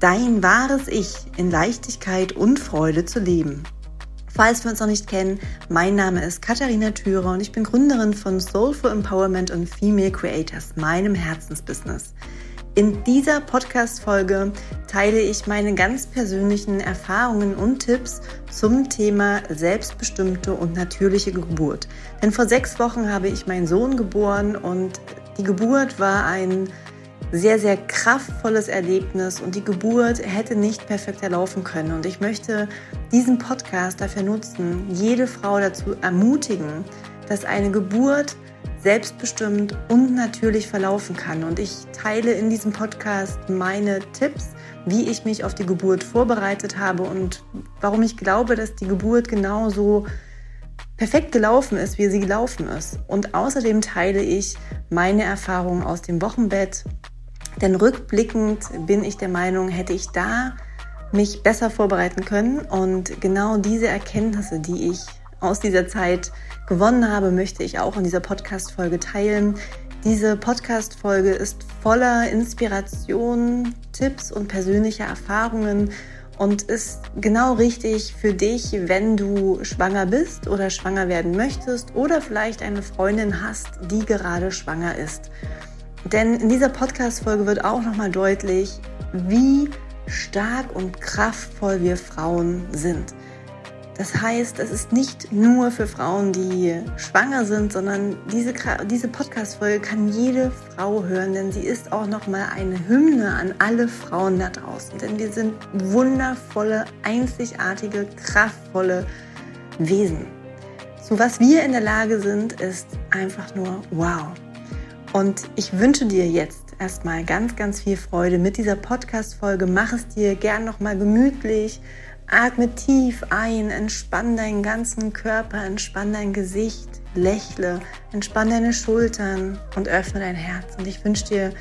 dein wahres Ich in Leichtigkeit und Freude zu leben. Falls wir uns noch nicht kennen, mein Name ist Katharina Thürer und ich bin Gründerin von Soulful Empowerment und Female Creators, meinem Herzensbusiness. In dieser Podcast-Folge teile ich meine ganz persönlichen Erfahrungen und Tipps zum Thema selbstbestimmte und natürliche Geburt. Denn vor sechs Wochen habe ich meinen Sohn geboren und die Geburt war ein sehr, sehr kraftvolles Erlebnis und die Geburt hätte nicht perfekter laufen können. Und ich möchte diesen Podcast dafür nutzen, jede Frau dazu ermutigen, dass eine Geburt selbstbestimmt und natürlich verlaufen kann. Und ich teile in diesem Podcast meine Tipps, wie ich mich auf die Geburt vorbereitet habe und warum ich glaube, dass die Geburt genauso perfekt gelaufen ist, wie sie gelaufen ist. Und außerdem teile ich meine Erfahrungen aus dem Wochenbett, denn rückblickend bin ich der Meinung, hätte ich da mich besser vorbereiten können und genau diese Erkenntnisse, die ich aus dieser Zeit gewonnen habe, möchte ich auch in dieser Podcast-Folge teilen. Diese Podcast-Folge ist voller Inspiration, Tipps und persönlicher Erfahrungen und ist genau richtig für dich, wenn du schwanger bist oder schwanger werden möchtest oder vielleicht eine Freundin hast, die gerade schwanger ist. Denn in dieser Podcast-Folge wird auch nochmal deutlich, wie stark und kraftvoll wir Frauen sind. Das heißt, es ist nicht nur für Frauen, die schwanger sind, sondern diese, diese Podcast-Folge kann jede Frau hören, denn sie ist auch nochmal eine Hymne an alle Frauen da draußen. Denn wir sind wundervolle, einzigartige, kraftvolle Wesen. Zu was wir in der Lage sind, ist einfach nur wow. Und ich wünsche dir jetzt erstmal ganz, ganz viel Freude mit dieser Podcast-Folge. Mach es dir gern nochmal gemütlich. Atme tief ein, entspann deinen ganzen Körper, entspann dein Gesicht, lächle, entspann deine Schultern und öffne dein Herz. Und ich wünsche dir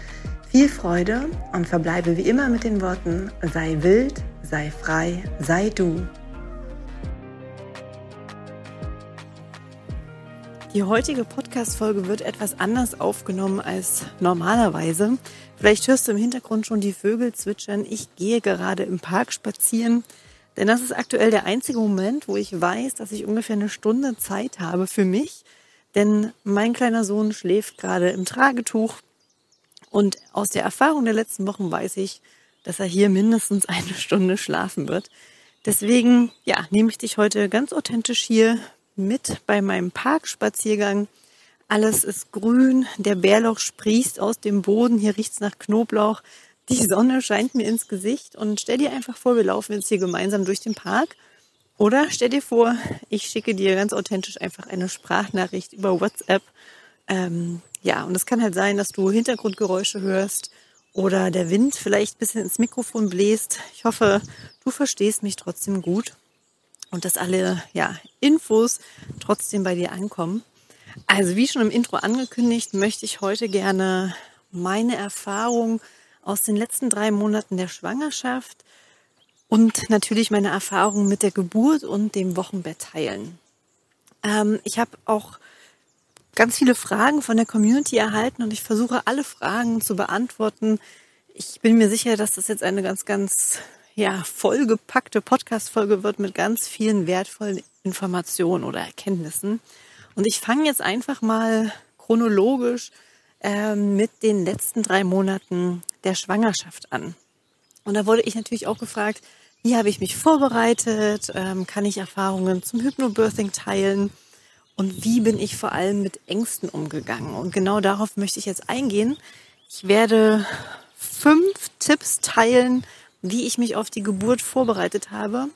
viel Freude und verbleibe wie immer mit den Worten, sei wild, sei frei, sei du. Die heutige Podcast-Folge wird etwas anders aufgenommen als normalerweise. Vielleicht hörst du im Hintergrund schon die Vögel zwitschern. Ich gehe gerade im Park spazieren, denn das ist aktuell der einzige Moment, wo ich weiß, dass ich ungefähr eine Stunde Zeit habe für mich. Denn mein kleiner Sohn schläft gerade im Tragetuch und aus der Erfahrung der letzten Wochen weiß ich, dass er hier mindestens eine Stunde schlafen wird. Deswegen, ja, nehme ich dich heute ganz authentisch hier mit bei meinem Parkspaziergang. Alles ist grün, der Bärlauch sprießt aus dem Boden, hier riecht's nach Knoblauch, die Sonne scheint mir ins Gesicht und stell dir einfach vor, wir laufen jetzt hier gemeinsam durch den Park. Oder stell dir vor, ich schicke dir ganz authentisch einfach eine Sprachnachricht über WhatsApp. Ähm, ja, und es kann halt sein, dass du Hintergrundgeräusche hörst oder der Wind vielleicht ein bisschen ins Mikrofon bläst. Ich hoffe, du verstehst mich trotzdem gut und dass alle ja, Infos trotzdem bei dir ankommen. Also wie schon im Intro angekündigt, möchte ich heute gerne meine Erfahrung aus den letzten drei Monaten der Schwangerschaft und natürlich meine Erfahrung mit der Geburt und dem Wochenbett teilen. Ähm, ich habe auch ganz viele Fragen von der Community erhalten und ich versuche alle Fragen zu beantworten. Ich bin mir sicher, dass das jetzt eine ganz, ganz ja, vollgepackte Podcast-Folge wird mit ganz vielen wertvollen Informationen oder Erkenntnissen. Und ich fange jetzt einfach mal chronologisch ähm, mit den letzten drei Monaten der Schwangerschaft an. Und da wurde ich natürlich auch gefragt, wie habe ich mich vorbereitet? Ähm, kann ich Erfahrungen zum Hypnobirthing teilen? Und wie bin ich vor allem mit Ängsten umgegangen? Und genau darauf möchte ich jetzt eingehen. Ich werde fünf Tipps teilen, wie ich mich auf die Geburt vorbereitet habe.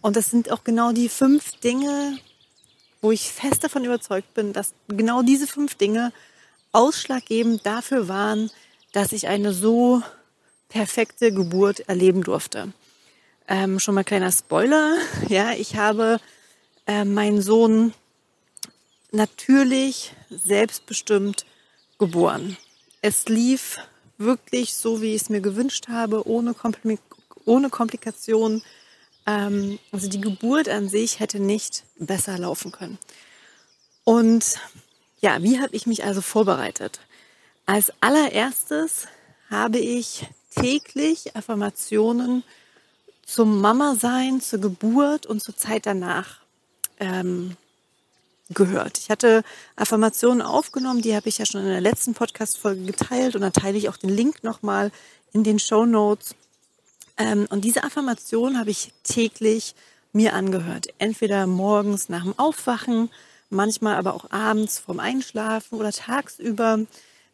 Und das sind auch genau die fünf Dinge, wo ich fest davon überzeugt bin, dass genau diese fünf Dinge ausschlaggebend dafür waren, dass ich eine so perfekte Geburt erleben durfte. Ähm, schon mal kleiner Spoiler. Ja, ich habe äh, meinen Sohn natürlich selbstbestimmt geboren. Es lief wirklich so, wie ich es mir gewünscht habe, ohne, Kompli ohne Komplikationen. Ähm, also die Geburt an sich hätte nicht besser laufen können. Und ja, wie habe ich mich also vorbereitet? Als allererstes habe ich täglich Affirmationen zum Mama-Sein, zur Geburt und zur Zeit danach ähm, gehört. Ich hatte Affirmationen aufgenommen, die habe ich ja schon in der letzten Podcast-Folge geteilt und da teile ich auch den Link nochmal in den Show Notes. Ähm, und diese Affirmation habe ich täglich mir angehört. Entweder morgens nach dem Aufwachen, manchmal aber auch abends vorm Einschlafen oder tagsüber.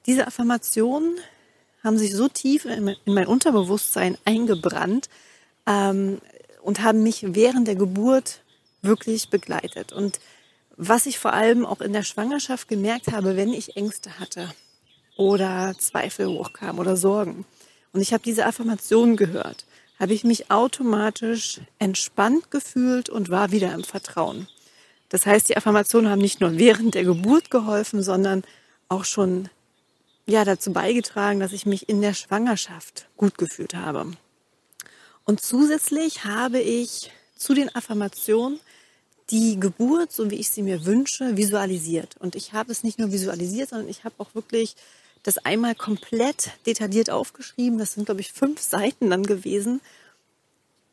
Diese Affirmationen haben sich so tief in mein Unterbewusstsein eingebrannt ähm, und haben mich während der Geburt wirklich begleitet. Und was ich vor allem auch in der Schwangerschaft gemerkt habe, wenn ich Ängste hatte oder Zweifel hochkamen oder Sorgen und ich habe diese Affirmationen gehört, habe ich mich automatisch entspannt gefühlt und war wieder im Vertrauen. Das heißt, die Affirmationen haben nicht nur während der Geburt geholfen, sondern auch schon ja dazu beigetragen, dass ich mich in der Schwangerschaft gut gefühlt habe. Und zusätzlich habe ich zu den Affirmationen die Geburt, so wie ich sie mir wünsche, visualisiert. Und ich habe es nicht nur visualisiert, sondern ich habe auch wirklich das einmal komplett detailliert aufgeschrieben. Das sind, glaube ich, fünf Seiten dann gewesen,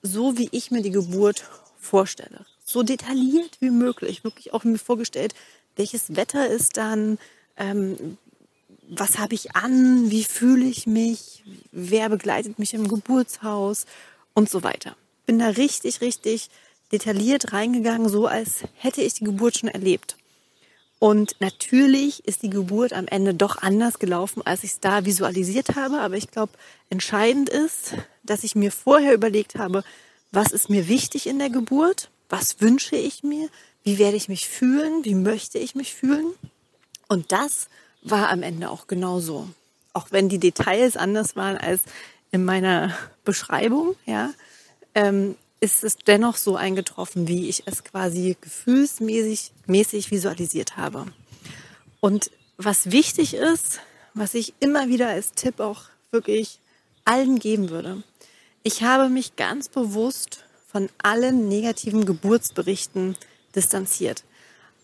so wie ich mir die Geburt vorstelle. So detailliert wie möglich. Wirklich auch mir vorgestellt, welches Wetter ist dann, ähm, was habe ich an, wie fühle ich mich, wer begleitet mich im Geburtshaus und so weiter. Bin da richtig, richtig detailliert reingegangen, so als hätte ich die Geburt schon erlebt. Und natürlich ist die Geburt am Ende doch anders gelaufen, als ich es da visualisiert habe. Aber ich glaube, entscheidend ist, dass ich mir vorher überlegt habe, was ist mir wichtig in der Geburt? Was wünsche ich mir? Wie werde ich mich fühlen? Wie möchte ich mich fühlen? Und das war am Ende auch genauso. Auch wenn die Details anders waren als in meiner Beschreibung, ja, ähm, ist es dennoch so eingetroffen, wie ich es quasi gefühlsmäßig mäßig visualisiert habe. Und was wichtig ist, was ich immer wieder als Tipp auch wirklich allen geben würde, ich habe mich ganz bewusst von allen negativen Geburtsberichten distanziert.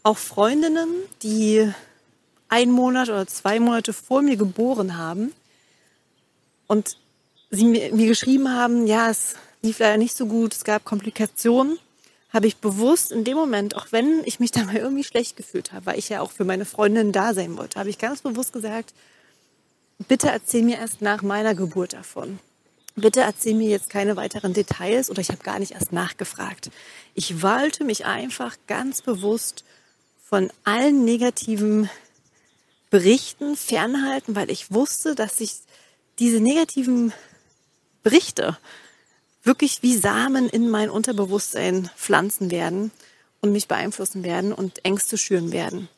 Auch Freundinnen, die ein Monat oder zwei Monate vor mir geboren haben und sie mir, mir geschrieben haben, ja, es lief leider nicht so gut, es gab Komplikationen, habe ich bewusst in dem Moment, auch wenn ich mich da mal irgendwie schlecht gefühlt habe, weil ich ja auch für meine Freundin da sein wollte, habe ich ganz bewusst gesagt, bitte erzähl mir erst nach meiner Geburt davon. Bitte erzähl mir jetzt keine weiteren Details oder ich habe gar nicht erst nachgefragt. Ich wollte mich einfach ganz bewusst von allen negativen Berichten fernhalten, weil ich wusste, dass sich diese negativen Berichte wirklich wie Samen in mein Unterbewusstsein pflanzen werden und mich beeinflussen werden und Ängste schüren werden.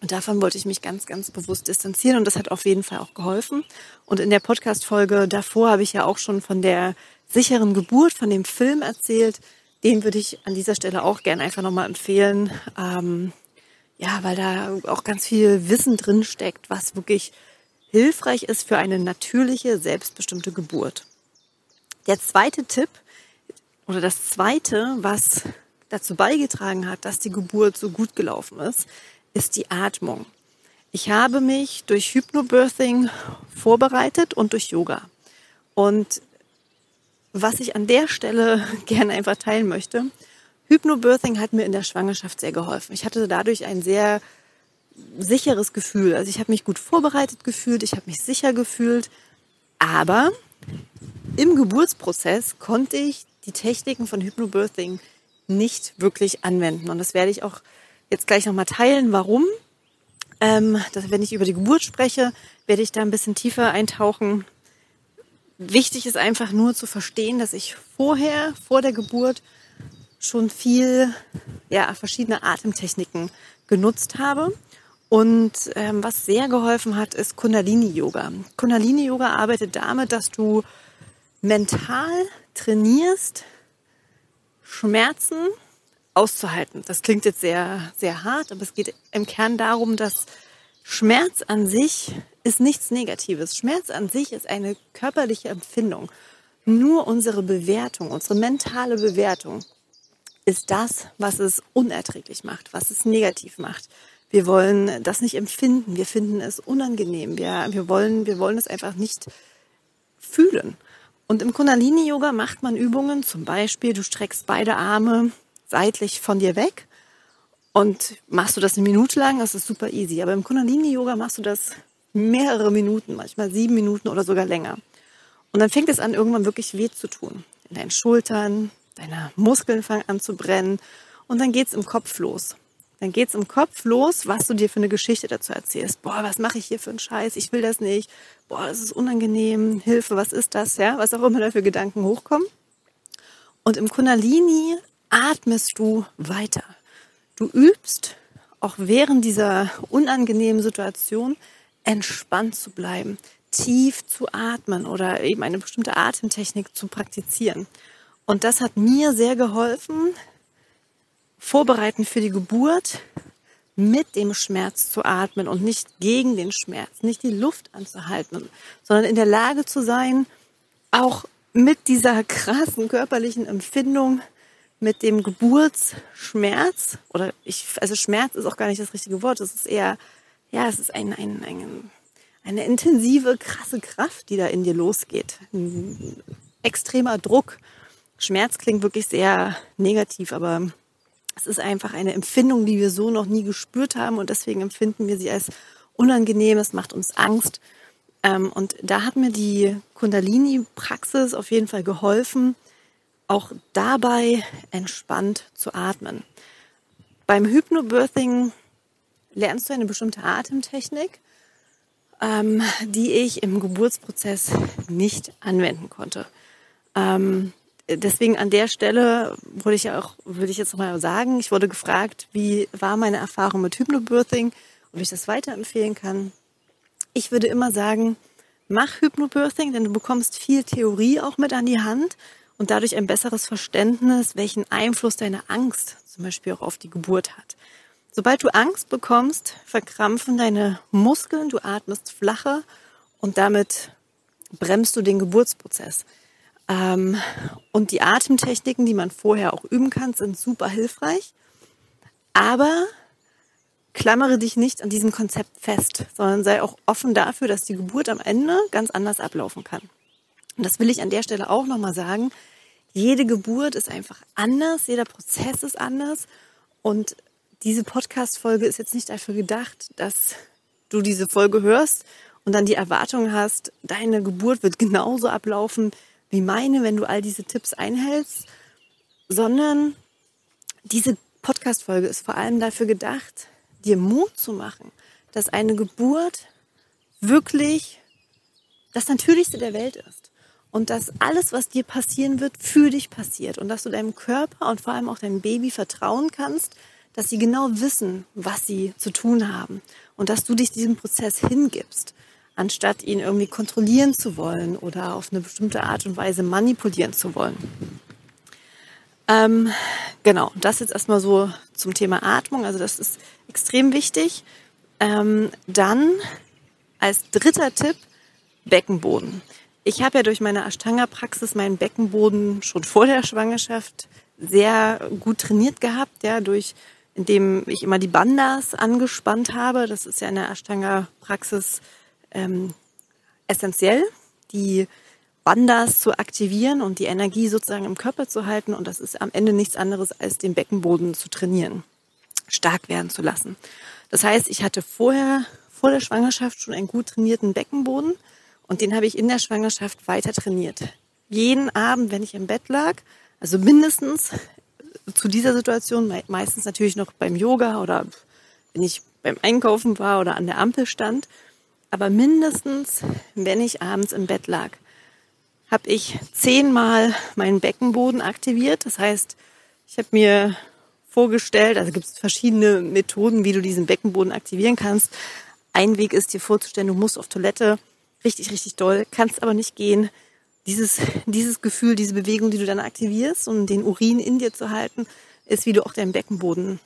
Und davon wollte ich mich ganz, ganz bewusst distanzieren und das hat auf jeden Fall auch geholfen. Und in der Podcast-Folge davor habe ich ja auch schon von der sicheren Geburt, von dem Film erzählt. Den würde ich an dieser Stelle auch gerne einfach nochmal empfehlen. Ähm, ja, weil da auch ganz viel Wissen drin steckt, was wirklich hilfreich ist für eine natürliche, selbstbestimmte Geburt. Der zweite Tipp oder das zweite, was dazu beigetragen hat, dass die Geburt so gut gelaufen ist, ist die Atmung. Ich habe mich durch Hypnobirthing vorbereitet und durch Yoga. Und was ich an der Stelle gerne einfach teilen möchte, Hypnobirthing hat mir in der Schwangerschaft sehr geholfen. Ich hatte dadurch ein sehr sicheres Gefühl. Also ich habe mich gut vorbereitet gefühlt, ich habe mich sicher gefühlt, aber im Geburtsprozess konnte ich die Techniken von Hypnobirthing nicht wirklich anwenden. Und das werde ich auch jetzt gleich nochmal teilen. Warum? Ähm, dass, wenn ich über die Geburt spreche, werde ich da ein bisschen tiefer eintauchen. Wichtig ist einfach nur zu verstehen, dass ich vorher, vor der Geburt, schon viel, ja, verschiedene Atemtechniken genutzt habe. Und ähm, was sehr geholfen hat, ist Kundalini-Yoga. Kundalini-Yoga arbeitet damit, dass du mental trainierst, Schmerzen auszuhalten. Das klingt jetzt sehr, sehr hart, aber es geht im Kern darum, dass Schmerz an sich ist nichts Negatives. Schmerz an sich ist eine körperliche Empfindung. Nur unsere Bewertung, unsere mentale Bewertung ist das, was es unerträglich macht, was es negativ macht. Wir wollen das nicht empfinden. Wir finden es unangenehm. Wir, wir, wollen, wir wollen es einfach nicht fühlen. Und im Kundalini-Yoga macht man Übungen, zum Beispiel, du streckst beide Arme seitlich von dir weg und machst du das eine Minute lang, das ist super easy. Aber im Kundalini-Yoga machst du das mehrere Minuten, manchmal sieben Minuten oder sogar länger. Und dann fängt es an, irgendwann wirklich weh zu tun. In deinen Schultern, deine Muskeln fangen an zu brennen und dann geht's im Kopf los. Dann geht's im Kopf los, was du dir für eine Geschichte dazu erzählst. Boah, was mache ich hier für einen Scheiß? Ich will das nicht. Boah, das ist unangenehm. Hilfe, was ist das? Ja, was auch immer da für Gedanken hochkommen. Und im Kundalini atmest du weiter. Du übst auch während dieser unangenehmen Situation entspannt zu bleiben, tief zu atmen oder eben eine bestimmte Atemtechnik zu praktizieren. Und das hat mir sehr geholfen, vorbereiten für die Geburt, mit dem Schmerz zu atmen und nicht gegen den Schmerz, nicht die Luft anzuhalten, sondern in der Lage zu sein, auch mit dieser krassen körperlichen Empfindung, mit dem Geburtsschmerz, oder ich, also Schmerz ist auch gar nicht das richtige Wort, es ist eher, ja, es ist ein, ein, ein, eine intensive, krasse Kraft, die da in dir losgeht. Ein extremer Druck. Schmerz klingt wirklich sehr negativ, aber es ist einfach eine Empfindung, die wir so noch nie gespürt haben und deswegen empfinden wir sie als unangenehm. Es macht uns Angst. Ähm, und da hat mir die Kundalini-Praxis auf jeden Fall geholfen, auch dabei entspannt zu atmen. Beim Hypnobirthing lernst du eine bestimmte Atemtechnik, ähm, die ich im Geburtsprozess nicht anwenden konnte. Deswegen an der Stelle würde ich auch, würde ich jetzt nochmal sagen, ich wurde gefragt, wie war meine Erfahrung mit Hypnobirthing, ob ich das weiterempfehlen kann. Ich würde immer sagen, mach Hypnobirthing, denn du bekommst viel Theorie auch mit an die Hand und dadurch ein besseres Verständnis, welchen Einfluss deine Angst zum Beispiel auch auf die Geburt hat. Sobald du Angst bekommst, verkrampfen deine Muskeln, du atmest flacher und damit bremst du den Geburtsprozess. Ähm, und die Atemtechniken, die man vorher auch üben kann, sind super hilfreich. Aber klammere dich nicht an diesem Konzept fest, sondern sei auch offen dafür, dass die Geburt am Ende ganz anders ablaufen kann. Und das will ich an der Stelle auch nochmal sagen. Jede Geburt ist einfach anders, jeder Prozess ist anders. Und diese Podcast-Folge ist jetzt nicht dafür gedacht, dass du diese Folge hörst und dann die Erwartung hast, deine Geburt wird genauso ablaufen wie meine, wenn du all diese Tipps einhältst, sondern diese Podcast-Folge ist vor allem dafür gedacht, dir Mut zu machen, dass eine Geburt wirklich das Natürlichste der Welt ist. Und dass alles, was dir passieren wird, für dich passiert. Und dass du deinem Körper und vor allem auch deinem Baby vertrauen kannst, dass sie genau wissen, was sie zu tun haben. Und dass du dich diesem Prozess hingibst anstatt ihn irgendwie kontrollieren zu wollen oder auf eine bestimmte Art und Weise manipulieren zu wollen. Ähm, genau, das jetzt erstmal so zum Thema Atmung. Also das ist extrem wichtig. Ähm, dann als dritter Tipp Beckenboden. Ich habe ja durch meine Ashtanga-Praxis meinen Beckenboden schon vor der Schwangerschaft sehr gut trainiert gehabt, ja, durch indem ich immer die Bandas angespannt habe. Das ist ja in der Ashtanga-Praxis ähm, essentiell, die Bandas zu aktivieren und die Energie sozusagen im Körper zu halten. Und das ist am Ende nichts anderes, als den Beckenboden zu trainieren, stark werden zu lassen. Das heißt, ich hatte vorher, vor der Schwangerschaft schon einen gut trainierten Beckenboden und den habe ich in der Schwangerschaft weiter trainiert. Jeden Abend, wenn ich im Bett lag, also mindestens zu dieser Situation, meistens natürlich noch beim Yoga oder wenn ich beim Einkaufen war oder an der Ampel stand, aber mindestens, wenn ich abends im Bett lag, habe ich zehnmal meinen Beckenboden aktiviert. Das heißt, ich habe mir vorgestellt, also gibt es verschiedene Methoden, wie du diesen Beckenboden aktivieren kannst. Ein Weg ist dir vorzustellen, du musst auf Toilette richtig, richtig doll, kannst aber nicht gehen, dieses, dieses Gefühl, diese Bewegung, die du dann aktivierst, um den Urin in dir zu halten, ist, wie du auch deinen Beckenboden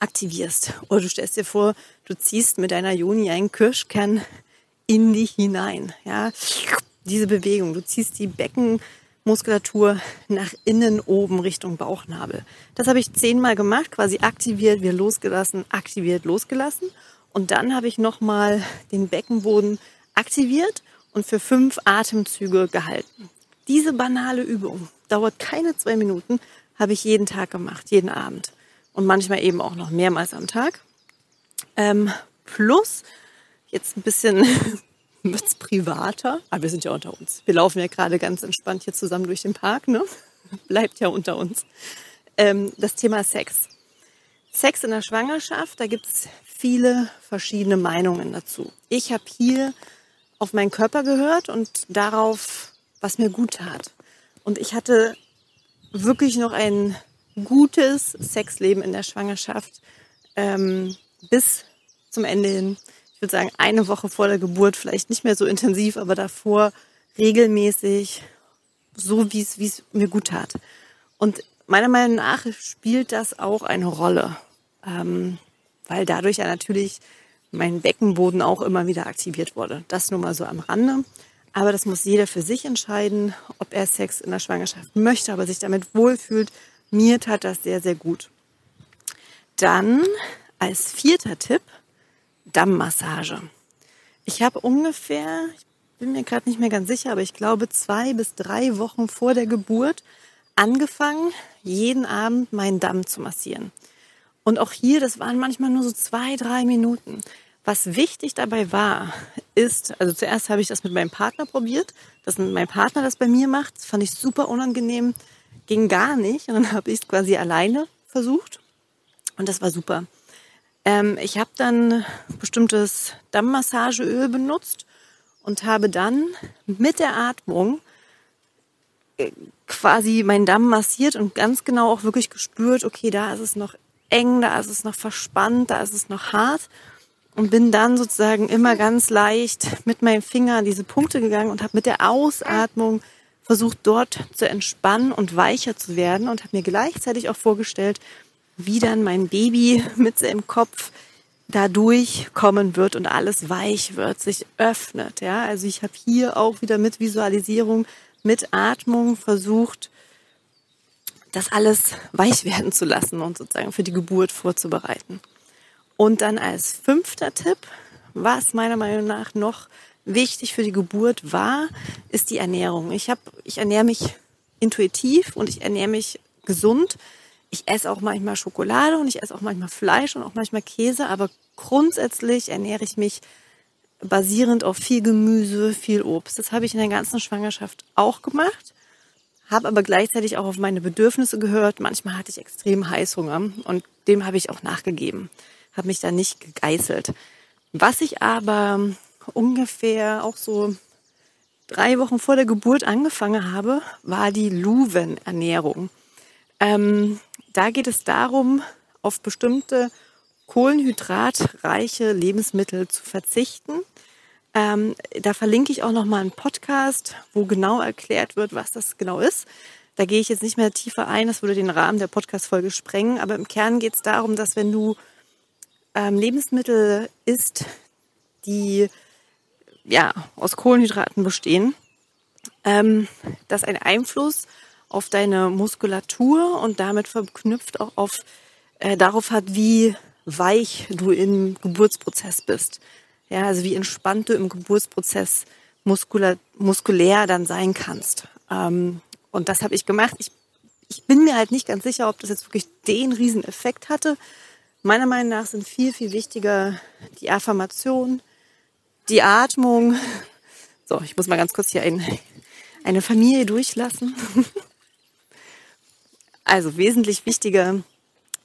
aktivierst. Oder du stellst dir vor, du ziehst mit deiner Joni einen Kirschkern in dich hinein. Ja, diese Bewegung. Du ziehst die Beckenmuskulatur nach innen oben Richtung Bauchnabel. Das habe ich zehnmal gemacht, quasi aktiviert, wir losgelassen, aktiviert, losgelassen. Und dann habe ich nochmal den Beckenboden aktiviert und für fünf Atemzüge gehalten. Diese banale Übung dauert keine zwei Minuten, habe ich jeden Tag gemacht, jeden Abend. Und manchmal eben auch noch mehrmals am Tag. Ähm, plus, jetzt ein bisschen wird's privater, aber wir sind ja unter uns. Wir laufen ja gerade ganz entspannt hier zusammen durch den Park, ne? Bleibt ja unter uns. Ähm, das Thema Sex. Sex in der Schwangerschaft, da gibt's viele verschiedene Meinungen dazu. Ich habe hier auf meinen Körper gehört und darauf, was mir gut tat. Und ich hatte wirklich noch ein gutes Sexleben in der Schwangerschaft ähm, bis zum Ende hin. Ich würde sagen, eine Woche vor der Geburt vielleicht nicht mehr so intensiv, aber davor regelmäßig so, wie es, mir gut tat. Und meiner Meinung nach spielt das auch eine Rolle, ähm, weil dadurch ja natürlich mein Beckenboden auch immer wieder aktiviert wurde. Das nur mal so am Rande. Aber das muss jeder für sich entscheiden, ob er Sex in der Schwangerschaft möchte, aber sich damit wohlfühlt. Mir tat das sehr, sehr gut. Dann als vierter Tipp Dammmassage. Ich habe ungefähr, ich bin mir gerade nicht mehr ganz sicher, aber ich glaube zwei bis drei Wochen vor der Geburt angefangen, jeden Abend meinen Damm zu massieren. Und auch hier, das waren manchmal nur so zwei, drei Minuten. Was wichtig dabei war, ist, also zuerst habe ich das mit meinem Partner probiert, dass mein Partner das bei mir macht. Das fand ich super unangenehm, ging gar nicht. Und dann habe ich es quasi alleine versucht. Und das war super. Ähm, ich habe dann bestimmtes Dammmassageöl benutzt und habe dann mit der Atmung äh, quasi meinen Damm massiert und ganz genau auch wirklich gespürt, okay, da ist es noch eng, da ist es noch verspannt, da ist es noch hart und bin dann sozusagen immer ganz leicht mit meinem Finger an diese Punkte gegangen und habe mit der Ausatmung versucht dort zu entspannen und weicher zu werden und habe mir gleichzeitig auch vorgestellt, wie dann mein Baby mit seinem Kopf da durchkommen wird und alles weich wird, sich öffnet. Ja, also ich habe hier auch wieder mit Visualisierung, mit Atmung versucht, das alles weich werden zu lassen und sozusagen für die Geburt vorzubereiten. Und dann als fünfter Tipp, was meiner Meinung nach noch wichtig für die Geburt war, ist die Ernährung. Ich habe, ich ernähre mich intuitiv und ich ernähre mich gesund. Ich esse auch manchmal Schokolade und ich esse auch manchmal Fleisch und auch manchmal Käse, aber grundsätzlich ernähre ich mich basierend auf viel Gemüse, viel Obst. Das habe ich in der ganzen Schwangerschaft auch gemacht habe aber gleichzeitig auch auf meine Bedürfnisse gehört. Manchmal hatte ich extrem Heißhunger und dem habe ich auch nachgegeben, habe mich da nicht gegeißelt. Was ich aber ungefähr auch so drei Wochen vor der Geburt angefangen habe, war die Luven-Ernährung. Ähm, da geht es darum, auf bestimmte kohlenhydratreiche Lebensmittel zu verzichten ähm, da verlinke ich auch noch mal einen Podcast, wo genau erklärt wird, was das genau ist. Da gehe ich jetzt nicht mehr tiefer ein, das würde den Rahmen der Podcast-Folge sprengen. Aber im Kern geht es darum, dass wenn du ähm, Lebensmittel isst, die ja aus Kohlenhydraten bestehen, ähm, das einen Einfluss auf deine Muskulatur und damit verknüpft auch auf äh, darauf hat, wie weich du im Geburtsprozess bist. Ja, also wie entspannt du im Geburtsprozess muskulär, muskulär dann sein kannst. Ähm, und das habe ich gemacht. Ich, ich bin mir halt nicht ganz sicher, ob das jetzt wirklich den riesen Effekt hatte. Meiner Meinung nach sind viel, viel wichtiger die Affirmation, die Atmung. So, ich muss mal ganz kurz hier ein, eine Familie durchlassen. Also wesentlich wichtiger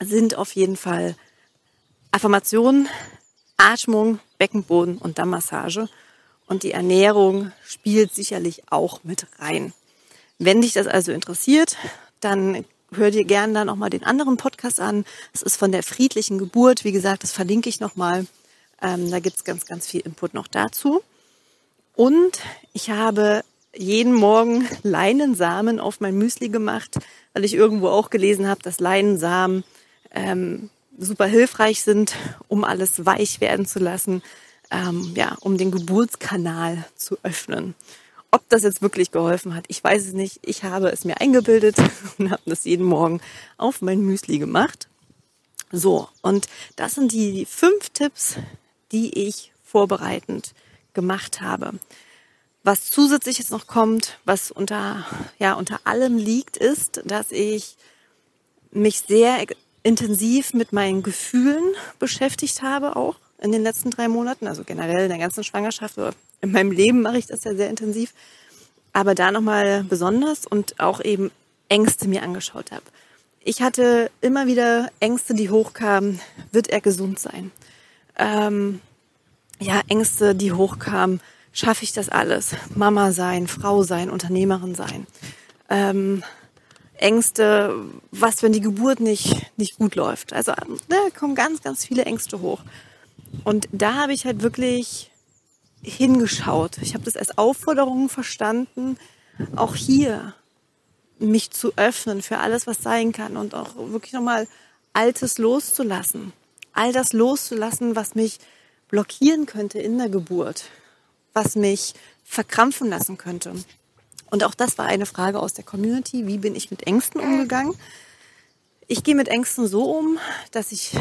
sind auf jeden Fall Affirmation, Atmung, Beckenboden und Dammmassage. Und die Ernährung spielt sicherlich auch mit rein. Wenn dich das also interessiert, dann hör dir gerne dann auch mal den anderen Podcast an. Das ist von der friedlichen Geburt. Wie gesagt, das verlinke ich nochmal. Ähm, da gibt's ganz, ganz viel Input noch dazu. Und ich habe jeden Morgen Leinensamen auf mein Müsli gemacht, weil ich irgendwo auch gelesen habe, dass Leinensamen ähm, super hilfreich sind, um alles weich werden zu lassen, ähm, ja, um den Geburtskanal zu öffnen. Ob das jetzt wirklich geholfen hat, ich weiß es nicht. Ich habe es mir eingebildet und habe das jeden Morgen auf mein Müsli gemacht. So, und das sind die fünf Tipps, die ich vorbereitend gemacht habe. Was zusätzlich jetzt noch kommt, was unter, ja, unter allem liegt, ist, dass ich mich sehr intensiv mit meinen Gefühlen beschäftigt habe, auch in den letzten drei Monaten, also generell in der ganzen Schwangerschaft in meinem Leben mache ich das ja sehr intensiv, aber da nochmal besonders und auch eben Ängste mir angeschaut habe. Ich hatte immer wieder Ängste, die hochkamen, wird er gesund sein? Ähm, ja, Ängste, die hochkamen, schaffe ich das alles? Mama sein, Frau sein, Unternehmerin sein. Ähm, Ängste, was, wenn die Geburt nicht, nicht gut läuft. Also da kommen ganz, ganz viele Ängste hoch. Und da habe ich halt wirklich hingeschaut. Ich habe das als Aufforderung verstanden, auch hier mich zu öffnen für alles, was sein kann und auch wirklich nochmal Altes loszulassen. All das loszulassen, was mich blockieren könnte in der Geburt, was mich verkrampfen lassen könnte. Und auch das war eine Frage aus der Community. Wie bin ich mit Ängsten umgegangen? Ich gehe mit Ängsten so um, dass ich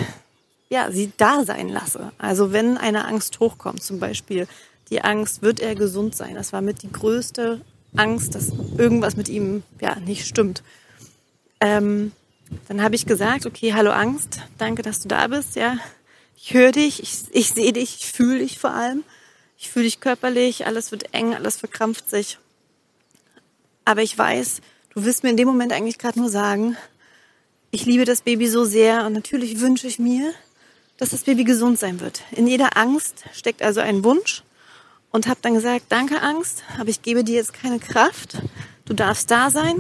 ja, sie da sein lasse. Also wenn eine Angst hochkommt, zum Beispiel die Angst, wird er gesund sein? Das war mit die größte Angst, dass irgendwas mit ihm ja nicht stimmt. Ähm, dann habe ich gesagt, okay, hallo Angst, danke, dass du da bist. Ja, ich höre dich, ich, ich sehe dich, ich fühle dich vor allem. Ich fühle dich körperlich, alles wird eng, alles verkrampft sich. Aber ich weiß, du wirst mir in dem Moment eigentlich gerade nur sagen, ich liebe das Baby so sehr und natürlich wünsche ich mir, dass das Baby gesund sein wird. In jeder Angst steckt also ein Wunsch und habe dann gesagt, danke Angst, aber ich gebe dir jetzt keine Kraft. Du darfst da sein,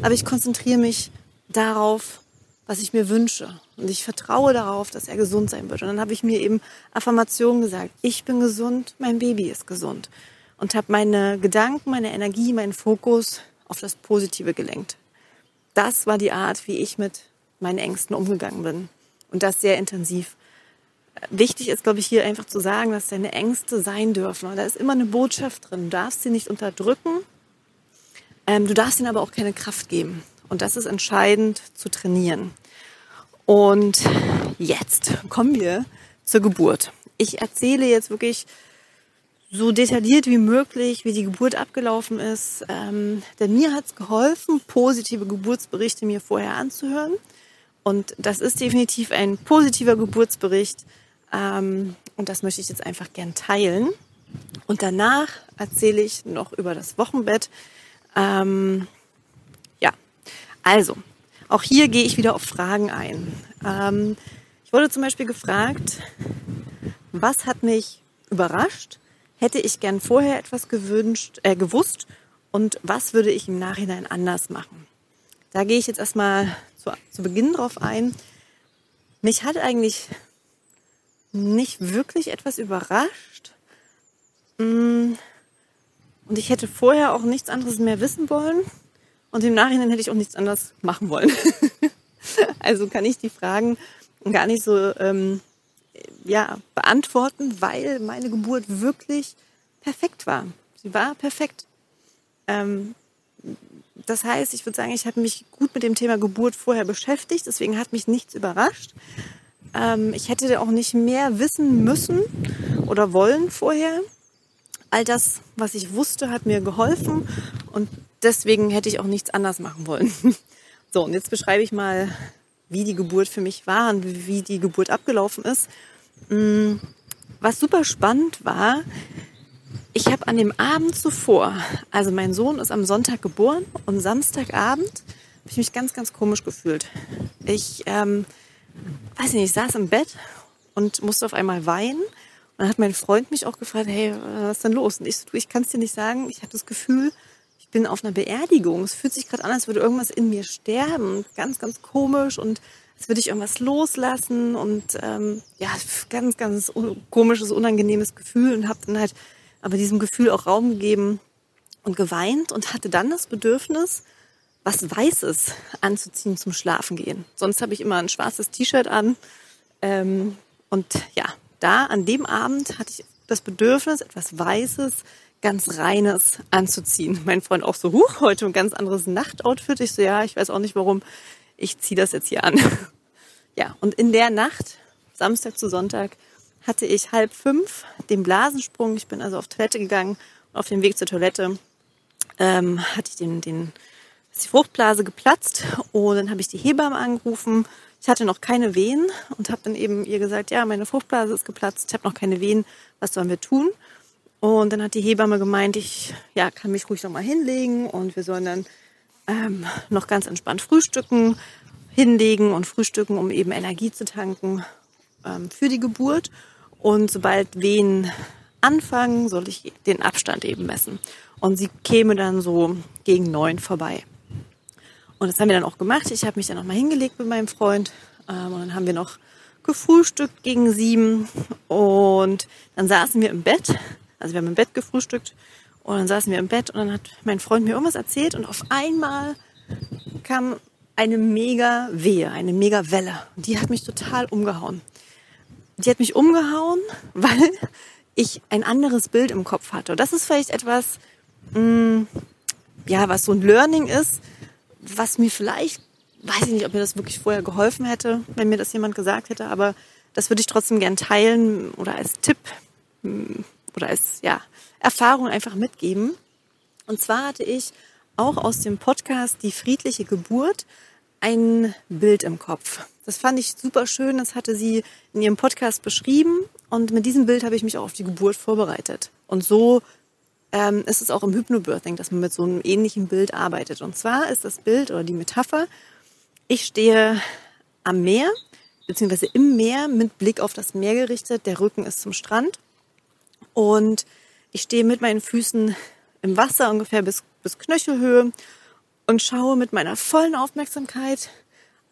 aber ich konzentriere mich darauf, was ich mir wünsche. Und ich vertraue darauf, dass er gesund sein wird. Und dann habe ich mir eben Affirmationen gesagt. Ich bin gesund, mein Baby ist gesund und habe meine Gedanken, meine Energie, meinen Fokus auf das Positive gelenkt. Das war die Art, wie ich mit meinen Ängsten umgegangen bin. Und das sehr intensiv. Wichtig ist, glaube ich, hier einfach zu sagen, dass deine Ängste sein dürfen. Und da ist immer eine Botschaft drin. Du darfst sie nicht unterdrücken. Ähm, du darfst ihnen aber auch keine Kraft geben. Und das ist entscheidend zu trainieren. Und jetzt kommen wir zur Geburt. Ich erzähle jetzt wirklich so detailliert wie möglich, wie die Geburt abgelaufen ist. Ähm, denn mir hat es geholfen, positive Geburtsberichte mir vorher anzuhören. Und das ist definitiv ein positiver Geburtsbericht. Ähm, und das möchte ich jetzt einfach gern teilen. Und danach erzähle ich noch über das Wochenbett. Ähm, also, auch hier gehe ich wieder auf Fragen ein. Ähm, ich wurde zum Beispiel gefragt, was hat mich überrascht? hätte ich gern vorher etwas gewünscht, äh, gewusst und was würde ich im Nachhinein anders machen? Da gehe ich jetzt erstmal zu, zu Beginn drauf ein. Mich hat eigentlich nicht wirklich etwas überrascht. Mm, und ich hätte vorher auch nichts anderes mehr wissen wollen. Und im Nachhinein hätte ich auch nichts anderes machen wollen. also kann ich die Fragen gar nicht so ähm, ja, beantworten, weil meine Geburt wirklich perfekt war. Sie war perfekt. Ähm, das heißt, ich würde sagen, ich habe mich gut mit dem Thema Geburt vorher beschäftigt, deswegen hat mich nichts überrascht. Ähm, ich hätte auch nicht mehr wissen müssen oder wollen vorher. All das, was ich wusste, hat mir geholfen und deswegen hätte ich auch nichts anders machen wollen. So, und jetzt beschreibe ich mal, wie die Geburt für mich war und wie die Geburt abgelaufen ist. Mm, was super spannend war, ich habe an dem Abend zuvor, also mein Sohn ist am Sonntag geboren und Samstagabend habe ich mich ganz, ganz komisch gefühlt. Ich, ähm, weiß nicht, ich saß im Bett und musste auf einmal weinen. Und dann hat mein Freund mich auch gefragt, hey, was ist denn los? Und ich so, du, ich kann es dir nicht sagen. Ich habe das Gefühl, ich bin auf einer Beerdigung. Es fühlt sich gerade an, als würde irgendwas in mir sterben. Ganz, ganz komisch und als würde ich irgendwas loslassen und ähm, ja, ganz, ganz komisches, unangenehmes Gefühl und habe dann halt aber diesem Gefühl auch Raum gegeben und geweint und hatte dann das Bedürfnis, was Weißes anzuziehen zum Schlafen gehen. Sonst habe ich immer ein schwarzes T-Shirt an. Ähm, und ja, da an dem Abend hatte ich das Bedürfnis, etwas Weißes, ganz Reines anzuziehen. Mein Freund auch so, huch, heute ein ganz anderes Nachtoutfit. Ich so, ja, ich weiß auch nicht warum. Ich ziehe das jetzt hier an. ja, und in der Nacht, Samstag zu Sonntag, hatte ich halb fünf den Blasensprung. Ich bin also auf Toilette gegangen. Und auf dem Weg zur Toilette ähm, hatte ich den, den, ist die Fruchtblase geplatzt. Und dann habe ich die Hebamme angerufen. Ich hatte noch keine Wehen und habe dann eben ihr gesagt, ja, meine Fruchtblase ist geplatzt. Ich habe noch keine Wehen. Was sollen wir tun? Und dann hat die Hebamme gemeint, ich ja, kann mich ruhig noch mal hinlegen und wir sollen dann ähm, noch ganz entspannt frühstücken, hinlegen und frühstücken, um eben Energie zu tanken ähm, für die Geburt. Und sobald Wehen anfangen, soll ich den Abstand eben messen. Und sie käme dann so gegen neun vorbei. Und das haben wir dann auch gemacht. Ich habe mich dann noch mal hingelegt mit meinem Freund. Ähm, und dann haben wir noch gefrühstückt gegen sieben. Und dann saßen wir im Bett also wir haben im Bett gefrühstückt und dann saßen wir im Bett und dann hat mein Freund mir irgendwas erzählt und auf einmal kam eine mega Wehe, eine mega Welle. Die hat mich total umgehauen. Die hat mich umgehauen, weil ich ein anderes Bild im Kopf hatte. Und das ist vielleicht etwas, mh, mm, ja, was so ein Learning ist, was mir vielleicht, weiß ich nicht, ob mir das wirklich vorher geholfen hätte, wenn mir das jemand gesagt hätte, aber das würde ich trotzdem gern teilen oder als Tipp mm, oder als ja, Erfahrung einfach mitgeben. Und zwar hatte ich auch aus dem Podcast Die friedliche Geburt ein Bild im Kopf. Das fand ich super schön. Das hatte sie in ihrem Podcast beschrieben. Und mit diesem Bild habe ich mich auch auf die Geburt vorbereitet. Und so ähm, ist es auch im Hypnobirthing, dass man mit so einem ähnlichen Bild arbeitet. Und zwar ist das Bild oder die Metapher, ich stehe am Meer, beziehungsweise im Meer mit Blick auf das Meer gerichtet. Der Rücken ist zum Strand. Und ich stehe mit meinen Füßen im Wasser ungefähr bis, bis Knöchelhöhe und schaue mit meiner vollen Aufmerksamkeit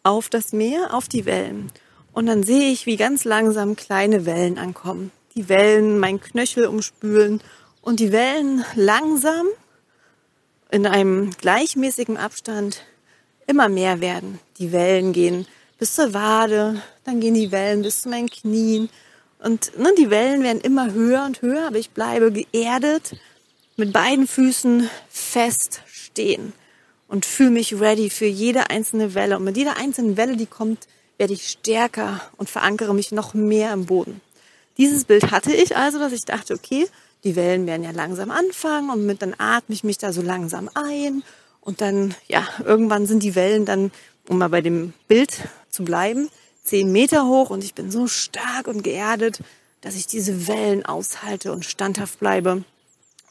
auf das Meer, auf die Wellen. Und dann sehe ich, wie ganz langsam kleine Wellen ankommen. Die Wellen meinen Knöchel umspülen und die Wellen langsam in einem gleichmäßigen Abstand immer mehr werden. Die Wellen gehen bis zur Wade, dann gehen die Wellen bis zu meinen Knien, und ne, die Wellen werden immer höher und höher, aber ich bleibe geerdet, mit beiden Füßen fest stehen und fühle mich ready für jede einzelne Welle. Und mit jeder einzelnen Welle, die kommt, werde ich stärker und verankere mich noch mehr im Boden. Dieses Bild hatte ich also, dass ich dachte, okay, die Wellen werden ja langsam anfangen und mit dann atme ich mich da so langsam ein und dann, ja, irgendwann sind die Wellen dann, um mal bei dem Bild zu bleiben, zehn Meter hoch und ich bin so stark und geerdet, dass ich diese Wellen aushalte und standhaft bleibe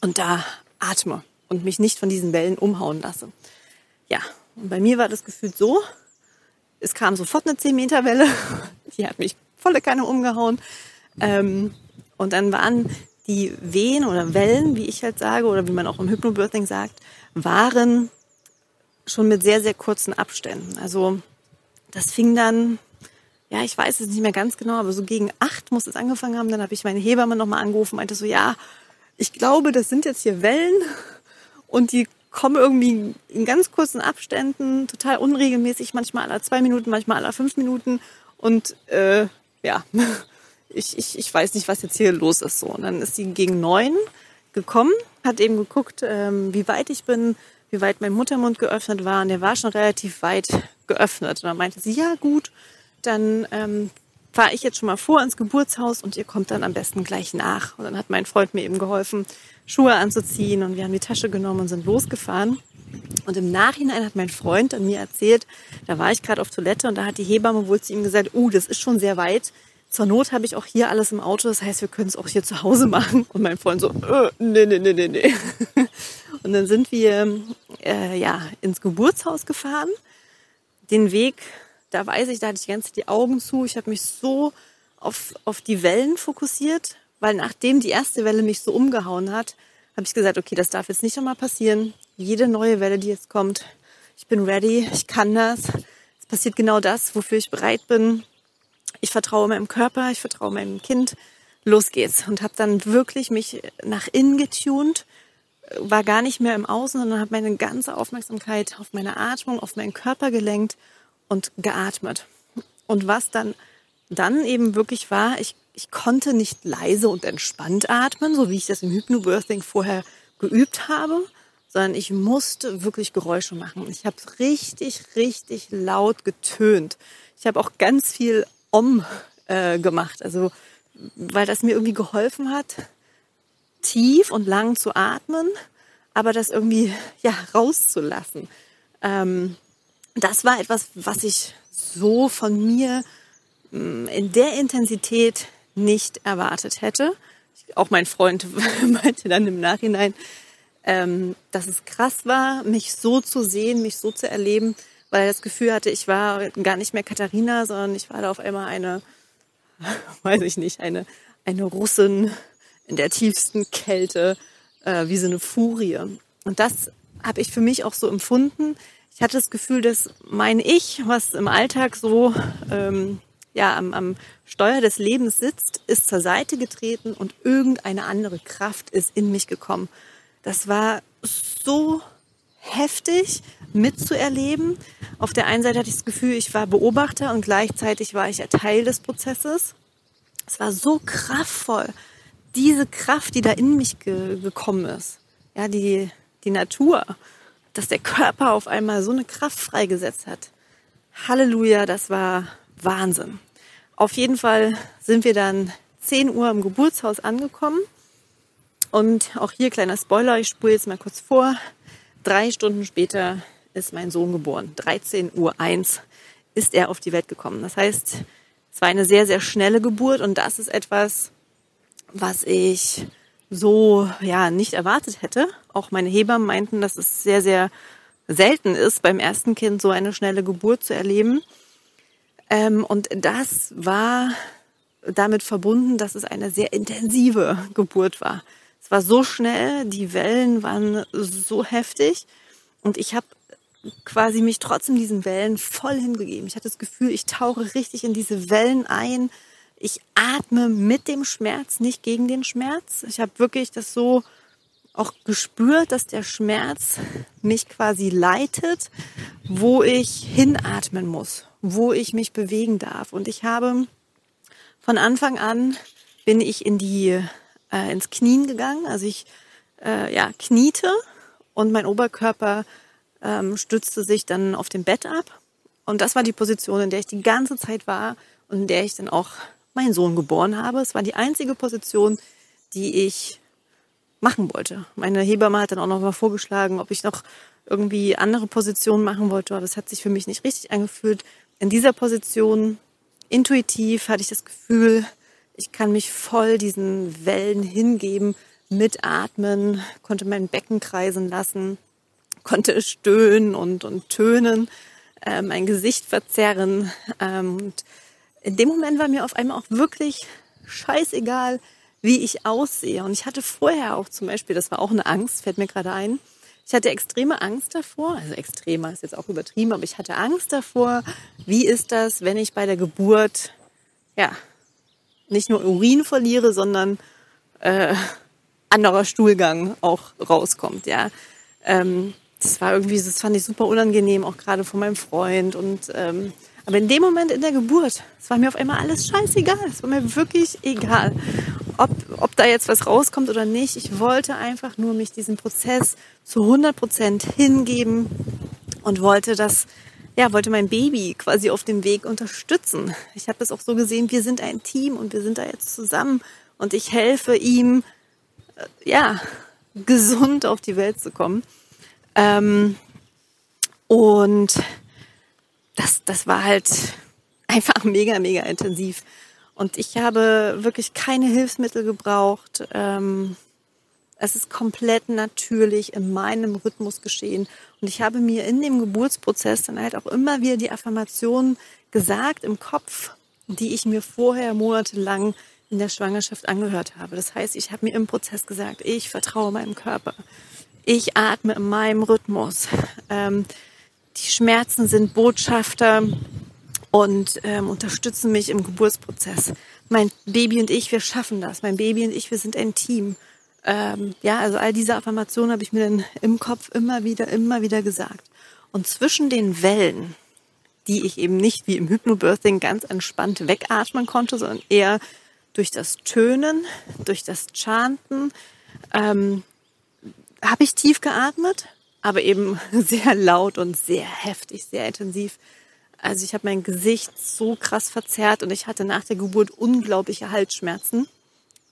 und da atme und mich nicht von diesen Wellen umhauen lasse. Ja, und bei mir war das Gefühl so, es kam sofort eine 10 Meter Welle, die hat mich volle Kanne umgehauen. Ähm, und dann waren die Wehen oder Wellen, wie ich halt sage, oder wie man auch im Hypnobirthing sagt, waren schon mit sehr, sehr kurzen Abständen. Also das fing dann ja, ich weiß es nicht mehr ganz genau, aber so gegen acht muss es angefangen haben. Dann habe ich meine Hebamme nochmal angerufen, meinte so, ja, ich glaube, das sind jetzt hier Wellen und die kommen irgendwie in ganz kurzen Abständen, total unregelmäßig, manchmal alle zwei Minuten, manchmal alle fünf Minuten. Und äh, ja, ich, ich, ich weiß nicht, was jetzt hier los ist. So. Und dann ist sie gegen neun gekommen, hat eben geguckt, ähm, wie weit ich bin, wie weit mein Muttermund geöffnet war. Und der war schon relativ weit geöffnet. Und dann meinte sie, ja gut, dann ähm, fahre ich jetzt schon mal vor ins Geburtshaus und ihr kommt dann am besten gleich nach. Und dann hat mein Freund mir eben geholfen, Schuhe anzuziehen und wir haben die Tasche genommen und sind losgefahren. Und im Nachhinein hat mein Freund an mir erzählt, da war ich gerade auf Toilette und da hat die Hebamme wohl zu ihm gesagt, uh, das ist schon sehr weit. Zur Not habe ich auch hier alles im Auto, das heißt, wir können es auch hier zu Hause machen. Und mein Freund so, äh, nee, nee, nee, nee, nee. Und dann sind wir äh, ja ins Geburtshaus gefahren. Den Weg da weiß ich, da hatte ich die ganze Zeit die Augen zu. Ich habe mich so auf, auf die Wellen fokussiert, weil nachdem die erste Welle mich so umgehauen hat, habe ich gesagt, okay, das darf jetzt nicht nochmal passieren. Jede neue Welle, die jetzt kommt, ich bin ready, ich kann das. Es passiert genau das, wofür ich bereit bin. Ich vertraue meinem Körper, ich vertraue meinem Kind. Los geht's. Und habe dann wirklich mich nach innen getunt, war gar nicht mehr im Außen, sondern habe meine ganze Aufmerksamkeit auf meine Atmung, auf meinen Körper gelenkt und geatmet. Und was dann, dann eben wirklich war, ich, ich konnte nicht leise und entspannt atmen, so wie ich das im Hypnobirthing vorher geübt habe, sondern ich musste wirklich Geräusche machen. Ich habe richtig, richtig laut getönt. Ich habe auch ganz viel Om äh, gemacht, also weil das mir irgendwie geholfen hat, tief und lang zu atmen, aber das irgendwie ja rauszulassen. Ähm, das war etwas, was ich so von mir mm, in der Intensität nicht erwartet hätte. Auch mein Freund meinte dann im Nachhinein, ähm, dass es krass war, mich so zu sehen, mich so zu erleben, weil er das Gefühl hatte, ich war gar nicht mehr Katharina, sondern ich war da auf einmal eine, weiß ich nicht, eine, eine Russin in der tiefsten Kälte, äh, wie so eine Furie. Und das habe ich für mich auch so empfunden. Ich hatte das Gefühl, dass mein Ich, was im Alltag so ähm, ja, am, am Steuer des Lebens sitzt, ist zur Seite getreten und irgendeine andere Kraft ist in mich gekommen. Das war so heftig mitzuerleben. Auf der einen Seite hatte ich das Gefühl, ich war Beobachter und gleichzeitig war ich Teil des Prozesses. Es war so kraftvoll, diese Kraft, die da in mich ge gekommen ist. Ja, die, die Natur, dass der Körper auf einmal so eine Kraft freigesetzt hat. Halleluja, das war Wahnsinn. Auf jeden Fall sind wir dann 10 Uhr im Geburtshaus angekommen und auch hier kleiner Spoiler, ich spule jetzt mal kurz vor. Drei Stunden später ist mein Sohn geboren. 13.01 Uhr ist er auf die Welt gekommen. Das heißt, es war eine sehr, sehr schnelle Geburt und das ist etwas, was ich so ja nicht erwartet hätte. Auch meine Hebammen meinten, dass es sehr, sehr selten ist, beim ersten Kind so eine schnelle Geburt zu erleben. Ähm, und das war damit verbunden, dass es eine sehr intensive Geburt war. Es war so schnell, die Wellen waren so heftig und ich habe quasi mich trotzdem diesen Wellen voll hingegeben. Ich hatte das Gefühl, ich tauche richtig in diese Wellen ein. Ich atme mit dem Schmerz, nicht gegen den Schmerz. Ich habe wirklich das so auch gespürt, dass der Schmerz mich quasi leitet, wo ich hinatmen muss, wo ich mich bewegen darf. Und ich habe von Anfang an bin ich in die äh, ins Knien gegangen. Also ich äh, ja, kniete und mein Oberkörper ähm, stützte sich dann auf dem Bett ab. Und das war die Position, in der ich die ganze Zeit war und in der ich dann auch meinen Sohn geboren habe. Es war die einzige Position, die ich machen wollte. Meine Hebamme hat dann auch noch mal vorgeschlagen, ob ich noch irgendwie andere Positionen machen wollte, aber das hat sich für mich nicht richtig angefühlt. In dieser Position intuitiv hatte ich das Gefühl, ich kann mich voll diesen Wellen hingeben, mitatmen, konnte mein Becken kreisen lassen, konnte stöhnen und, und tönen, äh, mein Gesicht verzerren. Ähm, und in dem Moment war mir auf einmal auch wirklich scheißegal, wie ich aussehe. Und ich hatte vorher auch zum Beispiel, das war auch eine Angst, fällt mir gerade ein, ich hatte extreme Angst davor, also extremer ist jetzt auch übertrieben, aber ich hatte Angst davor, wie ist das, wenn ich bei der Geburt, ja, nicht nur Urin verliere, sondern äh, anderer Stuhlgang auch rauskommt. Ja, ähm, das war irgendwie, das fand ich super unangenehm, auch gerade von meinem Freund. Und ähm, aber in dem Moment in der Geburt, es war mir auf einmal alles scheißegal. Es war mir wirklich egal, ob, ob da jetzt was rauskommt oder nicht. Ich wollte einfach nur mich diesem Prozess zu 100 Prozent hingeben und wollte das ja, wollte mein Baby quasi auf dem Weg unterstützen. Ich habe das auch so gesehen, wir sind ein Team und wir sind da jetzt zusammen und ich helfe ihm, äh, ja, gesund auf die Welt zu kommen. Ähm, und das, das war halt einfach mega, mega intensiv. Und ich habe wirklich keine Hilfsmittel gebraucht. Ähm, es ist komplett natürlich in meinem Rhythmus geschehen. Und ich habe mir in dem Geburtsprozess dann halt auch immer wieder die Affirmationen gesagt im Kopf, die ich mir vorher monatelang in der Schwangerschaft angehört habe. Das heißt, ich habe mir im Prozess gesagt, ich vertraue meinem Körper. Ich atme in meinem Rhythmus. Die Schmerzen sind Botschafter und ähm, unterstützen mich im Geburtsprozess. Mein Baby und ich, wir schaffen das. Mein Baby und ich, wir sind ein Team. Ähm, ja, also all diese Affirmationen habe ich mir dann im Kopf immer wieder, immer wieder gesagt. Und zwischen den Wellen, die ich eben nicht wie im Hypnobirthing ganz entspannt wegatmen konnte, sondern eher durch das Tönen, durch das Chanten, ähm, habe ich tief geatmet, aber eben sehr laut und sehr heftig, sehr intensiv. Also ich habe mein Gesicht so krass verzerrt und ich hatte nach der Geburt unglaubliche Halsschmerzen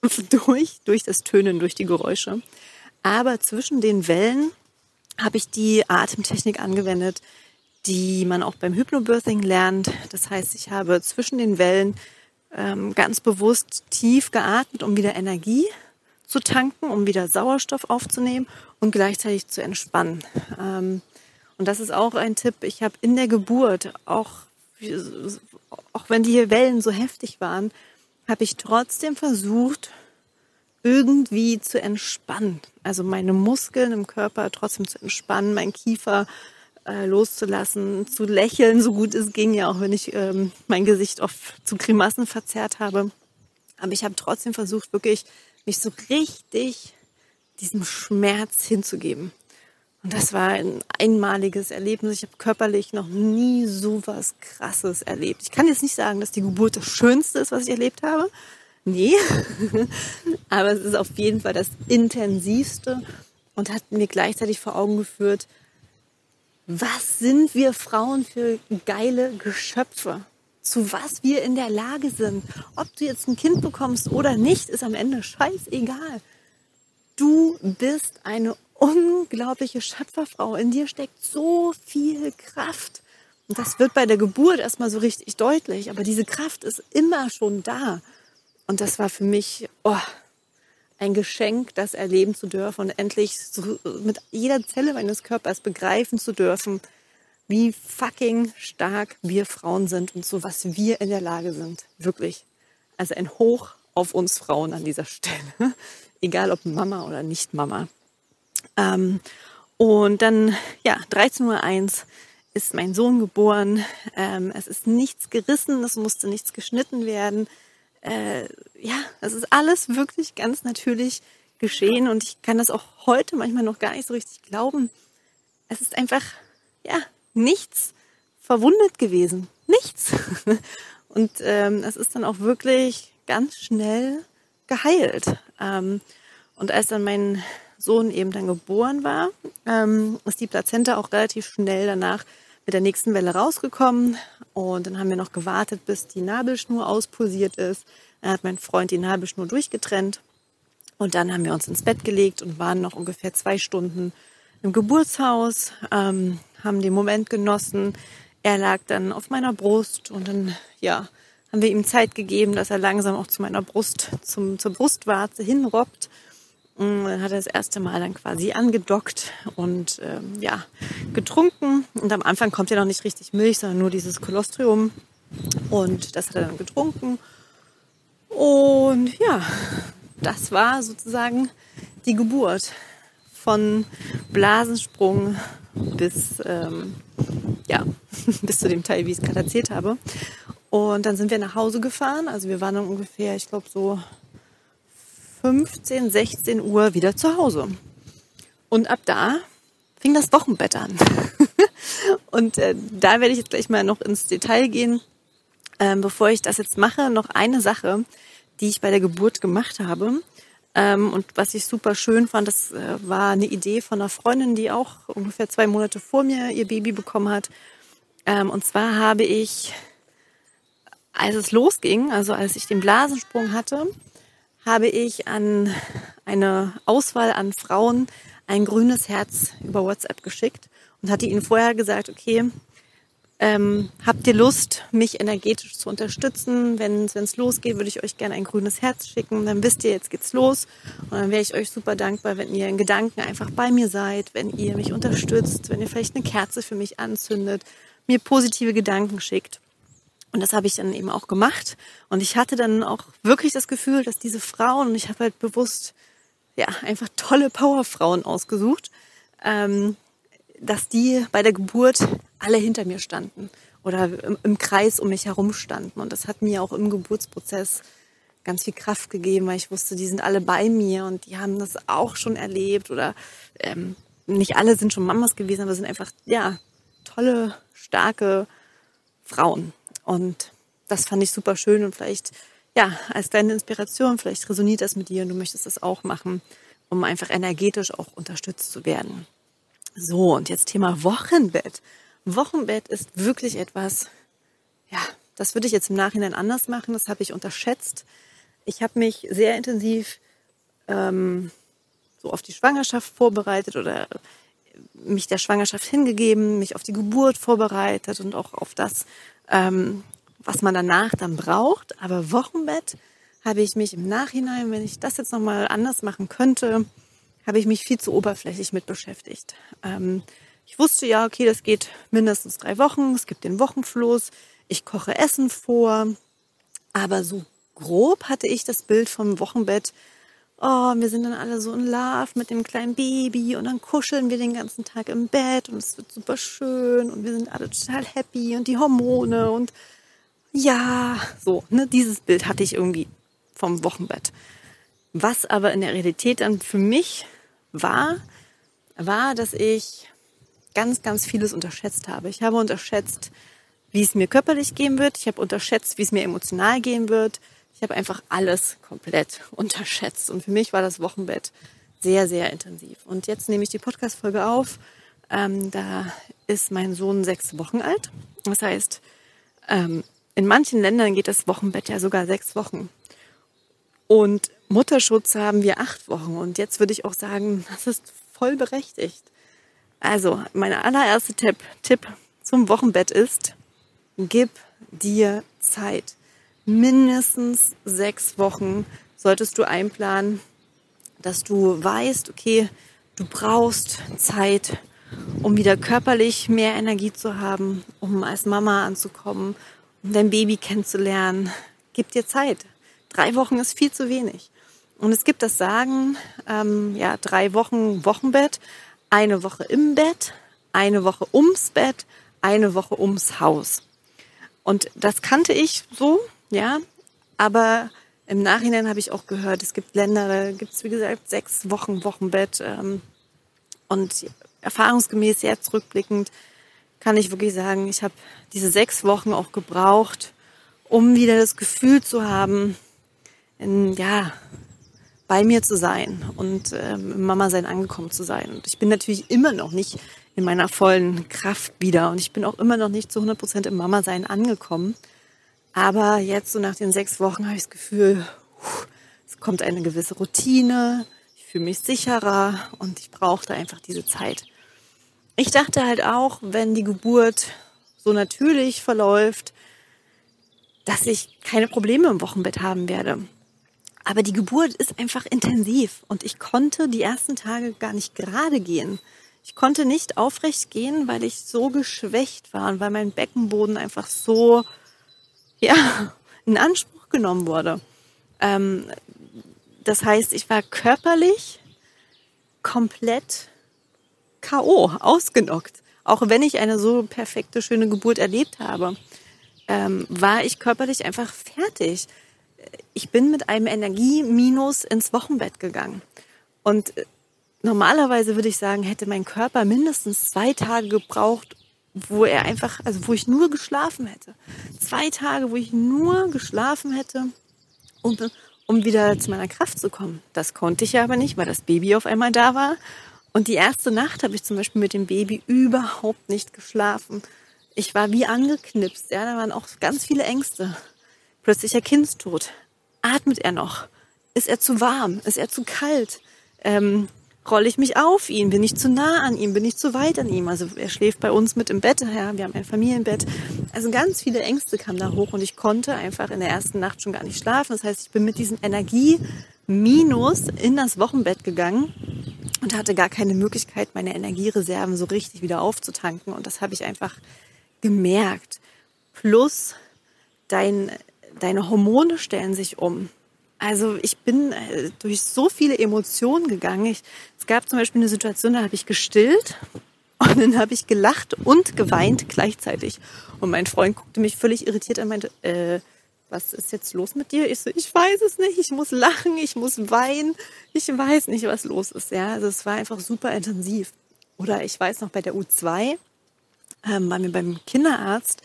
durch, durch das Tönen, durch die Geräusche. Aber zwischen den Wellen habe ich die Atemtechnik angewendet, die man auch beim Hypnobirthing lernt. Das heißt, ich habe zwischen den Wellen ähm, ganz bewusst tief geatmet, um wieder Energie zu tanken, um wieder Sauerstoff aufzunehmen und gleichzeitig zu entspannen. Ähm, und das ist auch ein Tipp. Ich habe in der Geburt, auch, auch wenn die Wellen so heftig waren, habe ich trotzdem versucht, irgendwie zu entspannen. Also meine Muskeln im Körper trotzdem zu entspannen, mein Kiefer äh, loszulassen, zu lächeln, so gut es ging, ja auch wenn ich ähm, mein Gesicht oft zu Grimassen verzerrt habe. Aber ich habe trotzdem versucht, wirklich mich so richtig diesem Schmerz hinzugeben. Und das war ein einmaliges Erlebnis. Ich habe körperlich noch nie so was Krasses erlebt. Ich kann jetzt nicht sagen, dass die Geburt das Schönste ist, was ich erlebt habe. Nee. Aber es ist auf jeden Fall das intensivste und hat mir gleichzeitig vor Augen geführt, was sind wir Frauen für geile Geschöpfe? Zu was wir in der Lage sind. Ob du jetzt ein Kind bekommst oder nicht, ist am Ende scheißegal. Du bist eine unglaubliche Schöpferfrau. In dir steckt so viel Kraft. Und das wird bei der Geburt erstmal so richtig deutlich. Aber diese Kraft ist immer schon da. Und das war für mich oh, ein Geschenk, das erleben zu dürfen und endlich so mit jeder Zelle meines Körpers begreifen zu dürfen, wie fucking stark wir Frauen sind und zu was wir in der Lage sind. Wirklich. Also ein Hoch auf uns Frauen an dieser Stelle. Egal ob Mama oder nicht Mama. Ähm, und dann, ja, 13.01 Uhr ist mein Sohn geboren. Ähm, es ist nichts gerissen, es musste nichts geschnitten werden. Äh, ja, es ist alles wirklich ganz natürlich geschehen und ich kann das auch heute manchmal noch gar nicht so richtig glauben. Es ist einfach, ja, nichts verwundet gewesen. Nichts. Und ähm, es ist dann auch wirklich ganz schnell geheilt. Ähm, und als dann mein Sohn eben dann geboren war, ähm, ist die Plazenta auch relativ schnell danach mit der nächsten Welle rausgekommen. Und dann haben wir noch gewartet, bis die Nabelschnur auspulsiert ist. Dann hat mein Freund die Nabelschnur durchgetrennt. Und dann haben wir uns ins Bett gelegt und waren noch ungefähr zwei Stunden im Geburtshaus, ähm, haben den Moment genossen. Er lag dann auf meiner Brust und dann, ja, haben wir ihm Zeit gegeben, dass er langsam auch zu meiner Brust, zum, zur Brustwarze hinrobbt. Mm, dann hat er das erste Mal dann quasi angedockt und ähm, ja, getrunken. Und am Anfang kommt ja noch nicht richtig Milch, sondern nur dieses Kolostrium. Und das hat er dann getrunken. Und ja, das war sozusagen die Geburt von Blasensprung bis, ähm, ja, bis zu dem Teil, wie ich es gerade erzählt habe. Und dann sind wir nach Hause gefahren. Also wir waren dann ungefähr, ich glaube, so 15, 16 Uhr wieder zu Hause. Und ab da fing das Wochenbett an. und äh, da werde ich jetzt gleich mal noch ins Detail gehen. Ähm, bevor ich das jetzt mache, noch eine Sache, die ich bei der Geburt gemacht habe. Ähm, und was ich super schön fand, das äh, war eine Idee von einer Freundin, die auch ungefähr zwei Monate vor mir ihr Baby bekommen hat. Ähm, und zwar habe ich, als es losging, also als ich den Blasensprung hatte, habe ich an eine Auswahl an Frauen ein grünes Herz über WhatsApp geschickt und hatte ihnen vorher gesagt, okay, ähm, habt ihr Lust, mich energetisch zu unterstützen? Wenn es losgeht, würde ich euch gerne ein grünes Herz schicken. Dann wisst ihr, jetzt geht's los. Und dann wäre ich euch super dankbar, wenn ihr in Gedanken einfach bei mir seid, wenn ihr mich unterstützt, wenn ihr vielleicht eine Kerze für mich anzündet, mir positive Gedanken schickt. Und das habe ich dann eben auch gemacht. Und ich hatte dann auch wirklich das Gefühl, dass diese Frauen, und ich habe halt bewusst, ja, einfach tolle Powerfrauen ausgesucht, ähm, dass die bei der Geburt alle hinter mir standen oder im, im, Kreis um mich herum standen. Und das hat mir auch im Geburtsprozess ganz viel Kraft gegeben, weil ich wusste, die sind alle bei mir und die haben das auch schon erlebt oder ähm, nicht alle sind schon Mamas gewesen, aber sind einfach, ja, tolle, starke Frauen. Und das fand ich super schön und vielleicht, ja, als kleine Inspiration, vielleicht resoniert das mit dir und du möchtest das auch machen, um einfach energetisch auch unterstützt zu werden. So, und jetzt Thema Wochenbett. Wochenbett ist wirklich etwas, ja, das würde ich jetzt im Nachhinein anders machen. Das habe ich unterschätzt. Ich habe mich sehr intensiv ähm, so auf die Schwangerschaft vorbereitet oder mich der Schwangerschaft hingegeben, mich auf die Geburt vorbereitet und auch auf das, ähm, was man danach dann braucht. Aber Wochenbett habe ich mich im Nachhinein, wenn ich das jetzt nochmal anders machen könnte, habe ich mich viel zu oberflächlich mit beschäftigt. Ähm, ich wusste ja, okay, das geht mindestens drei Wochen, es gibt den Wochenfloß, ich koche Essen vor, aber so grob hatte ich das Bild vom Wochenbett oh, wir sind dann alle so in Love mit dem kleinen Baby und dann kuscheln wir den ganzen Tag im Bett und es wird super schön und wir sind alle total happy und die Hormone und ja, so, ne, dieses Bild hatte ich irgendwie vom Wochenbett. Was aber in der Realität dann für mich war, war, dass ich ganz, ganz vieles unterschätzt habe. Ich habe unterschätzt, wie es mir körperlich gehen wird. Ich habe unterschätzt, wie es mir emotional gehen wird. Ich habe einfach alles komplett unterschätzt. Und für mich war das Wochenbett sehr, sehr intensiv. Und jetzt nehme ich die Podcast-Folge auf. Ähm, da ist mein Sohn sechs Wochen alt. Das heißt, ähm, in manchen Ländern geht das Wochenbett ja sogar sechs Wochen. Und Mutterschutz haben wir acht Wochen. Und jetzt würde ich auch sagen, das ist voll berechtigt. Also, mein allererster Tipp, Tipp zum Wochenbett ist, gib dir Zeit mindestens sechs Wochen solltest du einplanen, dass du weißt, okay, du brauchst Zeit, um wieder körperlich mehr Energie zu haben, um als Mama anzukommen, um dein Baby kennenzulernen. Gib dir Zeit. Drei Wochen ist viel zu wenig. Und es gibt das Sagen, ähm, ja, drei Wochen Wochenbett, eine Woche im Bett, eine Woche ums Bett, eine Woche ums Haus. Und das kannte ich so, ja, aber im Nachhinein habe ich auch gehört, es gibt Länder, da gibt es wie gesagt sechs Wochen Wochenbett. Ähm, und erfahrungsgemäß sehr zurückblickend kann ich wirklich sagen, ich habe diese sechs Wochen auch gebraucht, um wieder das Gefühl zu haben, in, ja, bei mir zu sein und ähm, Mama sein angekommen zu sein. Und ich bin natürlich immer noch nicht in meiner vollen Kraft wieder und ich bin auch immer noch nicht zu 100 Prozent im Mama sein angekommen. Aber jetzt so nach den sechs Wochen habe ich das Gefühl, es kommt eine gewisse Routine, ich fühle mich sicherer und ich brauchte einfach diese Zeit. Ich dachte halt auch, wenn die Geburt so natürlich verläuft, dass ich keine Probleme im Wochenbett haben werde. Aber die Geburt ist einfach intensiv und ich konnte die ersten Tage gar nicht gerade gehen. Ich konnte nicht aufrecht gehen, weil ich so geschwächt war und weil mein Beckenboden einfach so ja, in Anspruch genommen wurde. Ähm, das heißt, ich war körperlich komplett K.O., ausgenockt. Auch wenn ich eine so perfekte, schöne Geburt erlebt habe, ähm, war ich körperlich einfach fertig. Ich bin mit einem Energieminus ins Wochenbett gegangen. Und äh, normalerweise würde ich sagen, hätte mein Körper mindestens zwei Tage gebraucht, wo er einfach, also wo ich nur geschlafen hätte. Zwei Tage, wo ich nur geschlafen hätte, um, um wieder zu meiner Kraft zu kommen. Das konnte ich aber nicht, weil das Baby auf einmal da war. Und die erste Nacht habe ich zum Beispiel mit dem Baby überhaupt nicht geschlafen. Ich war wie angeknipst. Ja, da waren auch ganz viele Ängste. Plötzlicher Kindstod. Atmet er noch? Ist er zu warm? Ist er zu kalt? Ähm, rolle ich mich auf ihn? Bin ich zu nah an ihm? Bin ich zu weit an ihm? Also er schläft bei uns mit im Bett, ja, wir haben ein Familienbett. Also ganz viele Ängste kamen da hoch und ich konnte einfach in der ersten Nacht schon gar nicht schlafen. Das heißt, ich bin mit diesem Energie-Minus in das Wochenbett gegangen und hatte gar keine Möglichkeit, meine Energiereserven so richtig wieder aufzutanken. Und das habe ich einfach gemerkt. Plus dein, deine Hormone stellen sich um. Also ich bin äh, durch so viele Emotionen gegangen. Ich, es gab zum Beispiel eine Situation, da habe ich gestillt und dann habe ich gelacht und geweint gleichzeitig. Und mein Freund guckte mich völlig irritiert an und meinte, äh, was ist jetzt los mit dir? Ich so, ich weiß es nicht, ich muss lachen, ich muss weinen, ich weiß nicht, was los ist. Ja, also es war einfach super intensiv. Oder ich weiß noch bei der U2, ähm, waren wir beim Kinderarzt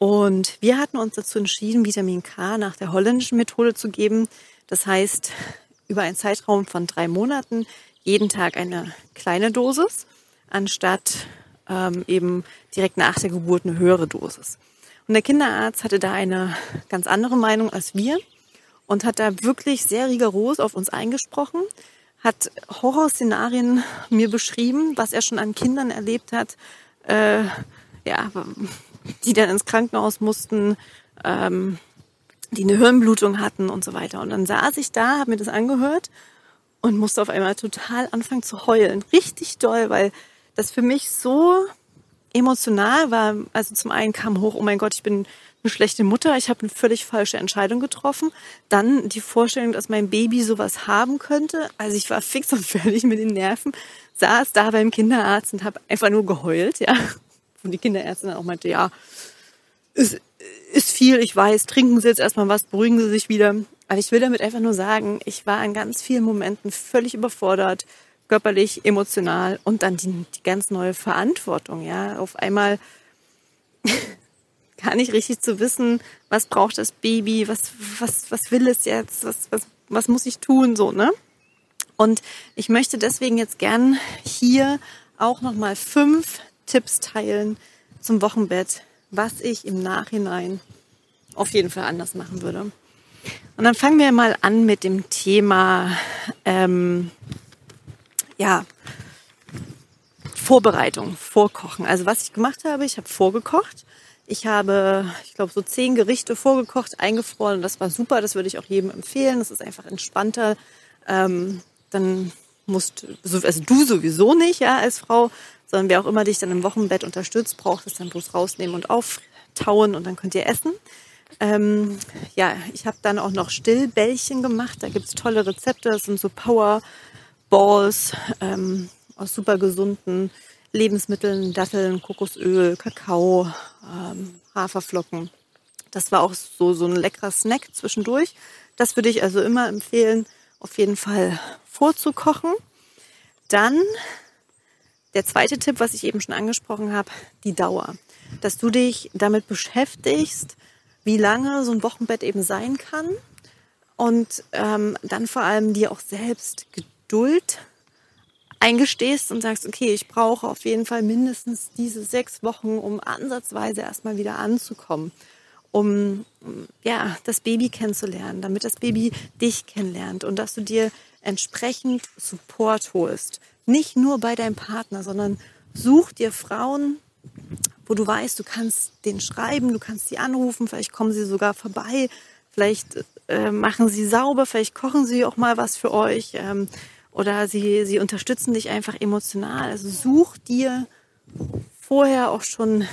und wir hatten uns dazu entschieden, Vitamin K nach der holländischen Methode zu geben. Das heißt, über einen Zeitraum von drei Monaten jeden Tag eine kleine Dosis, anstatt ähm, eben direkt nach der Geburt eine höhere Dosis. Und der Kinderarzt hatte da eine ganz andere Meinung als wir und hat da wirklich sehr rigoros auf uns eingesprochen, hat Horrorszenarien mir beschrieben, was er schon an Kindern erlebt hat, äh, ja, die dann ins Krankenhaus mussten, ähm, die eine Hirnblutung hatten und so weiter. Und dann saß ich da, habe mir das angehört und musste auf einmal total anfangen zu heulen. Richtig doll, weil das für mich so emotional war. Also zum einen kam hoch, oh mein Gott, ich bin eine schlechte Mutter, ich habe eine völlig falsche Entscheidung getroffen. Dann die Vorstellung, dass mein Baby sowas haben könnte. Also ich war fix und fertig mit den Nerven, saß da beim Kinderarzt und habe einfach nur geheult, ja. Und die Kinderärztin dann auch meinte, ja, ist, ist viel, ich weiß, trinken Sie jetzt erstmal was, beruhigen Sie sich wieder. Aber ich will damit einfach nur sagen, ich war in ganz vielen Momenten völlig überfordert, körperlich, emotional und dann die, die ganz neue Verantwortung, ja. Auf einmal gar nicht richtig zu wissen, was braucht das Baby, was, was, was will es jetzt, was, was, was muss ich tun, so, ne? Und ich möchte deswegen jetzt gern hier auch nochmal fünf Tipps teilen zum Wochenbett, was ich im Nachhinein auf jeden Fall anders machen würde. Und dann fangen wir mal an mit dem Thema ähm, ja, Vorbereitung, Vorkochen. Also was ich gemacht habe, ich habe vorgekocht. Ich habe, ich glaube, so zehn Gerichte vorgekocht, eingefroren das war super. Das würde ich auch jedem empfehlen. Das ist einfach entspannter. Ähm, dann musst also du sowieso nicht, ja, als Frau, sondern wer auch immer dich dann im Wochenbett unterstützt, braucht es dann bloß rausnehmen und auftauen und dann könnt ihr essen. Ähm, ja, ich habe dann auch noch Stillbällchen gemacht. Da gibt's tolle Rezepte. Das sind so Power Balls ähm, aus super gesunden Lebensmitteln, Datteln, Kokosöl, Kakao, ähm, Haferflocken. Das war auch so, so ein leckerer Snack zwischendurch. Das würde ich also immer empfehlen, auf jeden Fall vorzukochen. Dann der zweite Tipp, was ich eben schon angesprochen habe, die Dauer. Dass du dich damit beschäftigst, wie lange so ein Wochenbett eben sein kann und ähm, dann vor allem dir auch selbst Geduld eingestehst und sagst, okay, ich brauche auf jeden Fall mindestens diese sechs Wochen, um ansatzweise erstmal wieder anzukommen, um ja das Baby kennenzulernen, damit das Baby dich kennenlernt und dass du dir entsprechend Support holst. Nicht nur bei deinem Partner, sondern such dir Frauen, wo du weißt, du kannst den schreiben, du kannst sie anrufen, vielleicht kommen sie sogar vorbei, vielleicht äh, machen sie sauber, vielleicht kochen sie auch mal was für euch. Ähm, oder sie, sie unterstützen dich einfach emotional. Also such dir vorher auch schon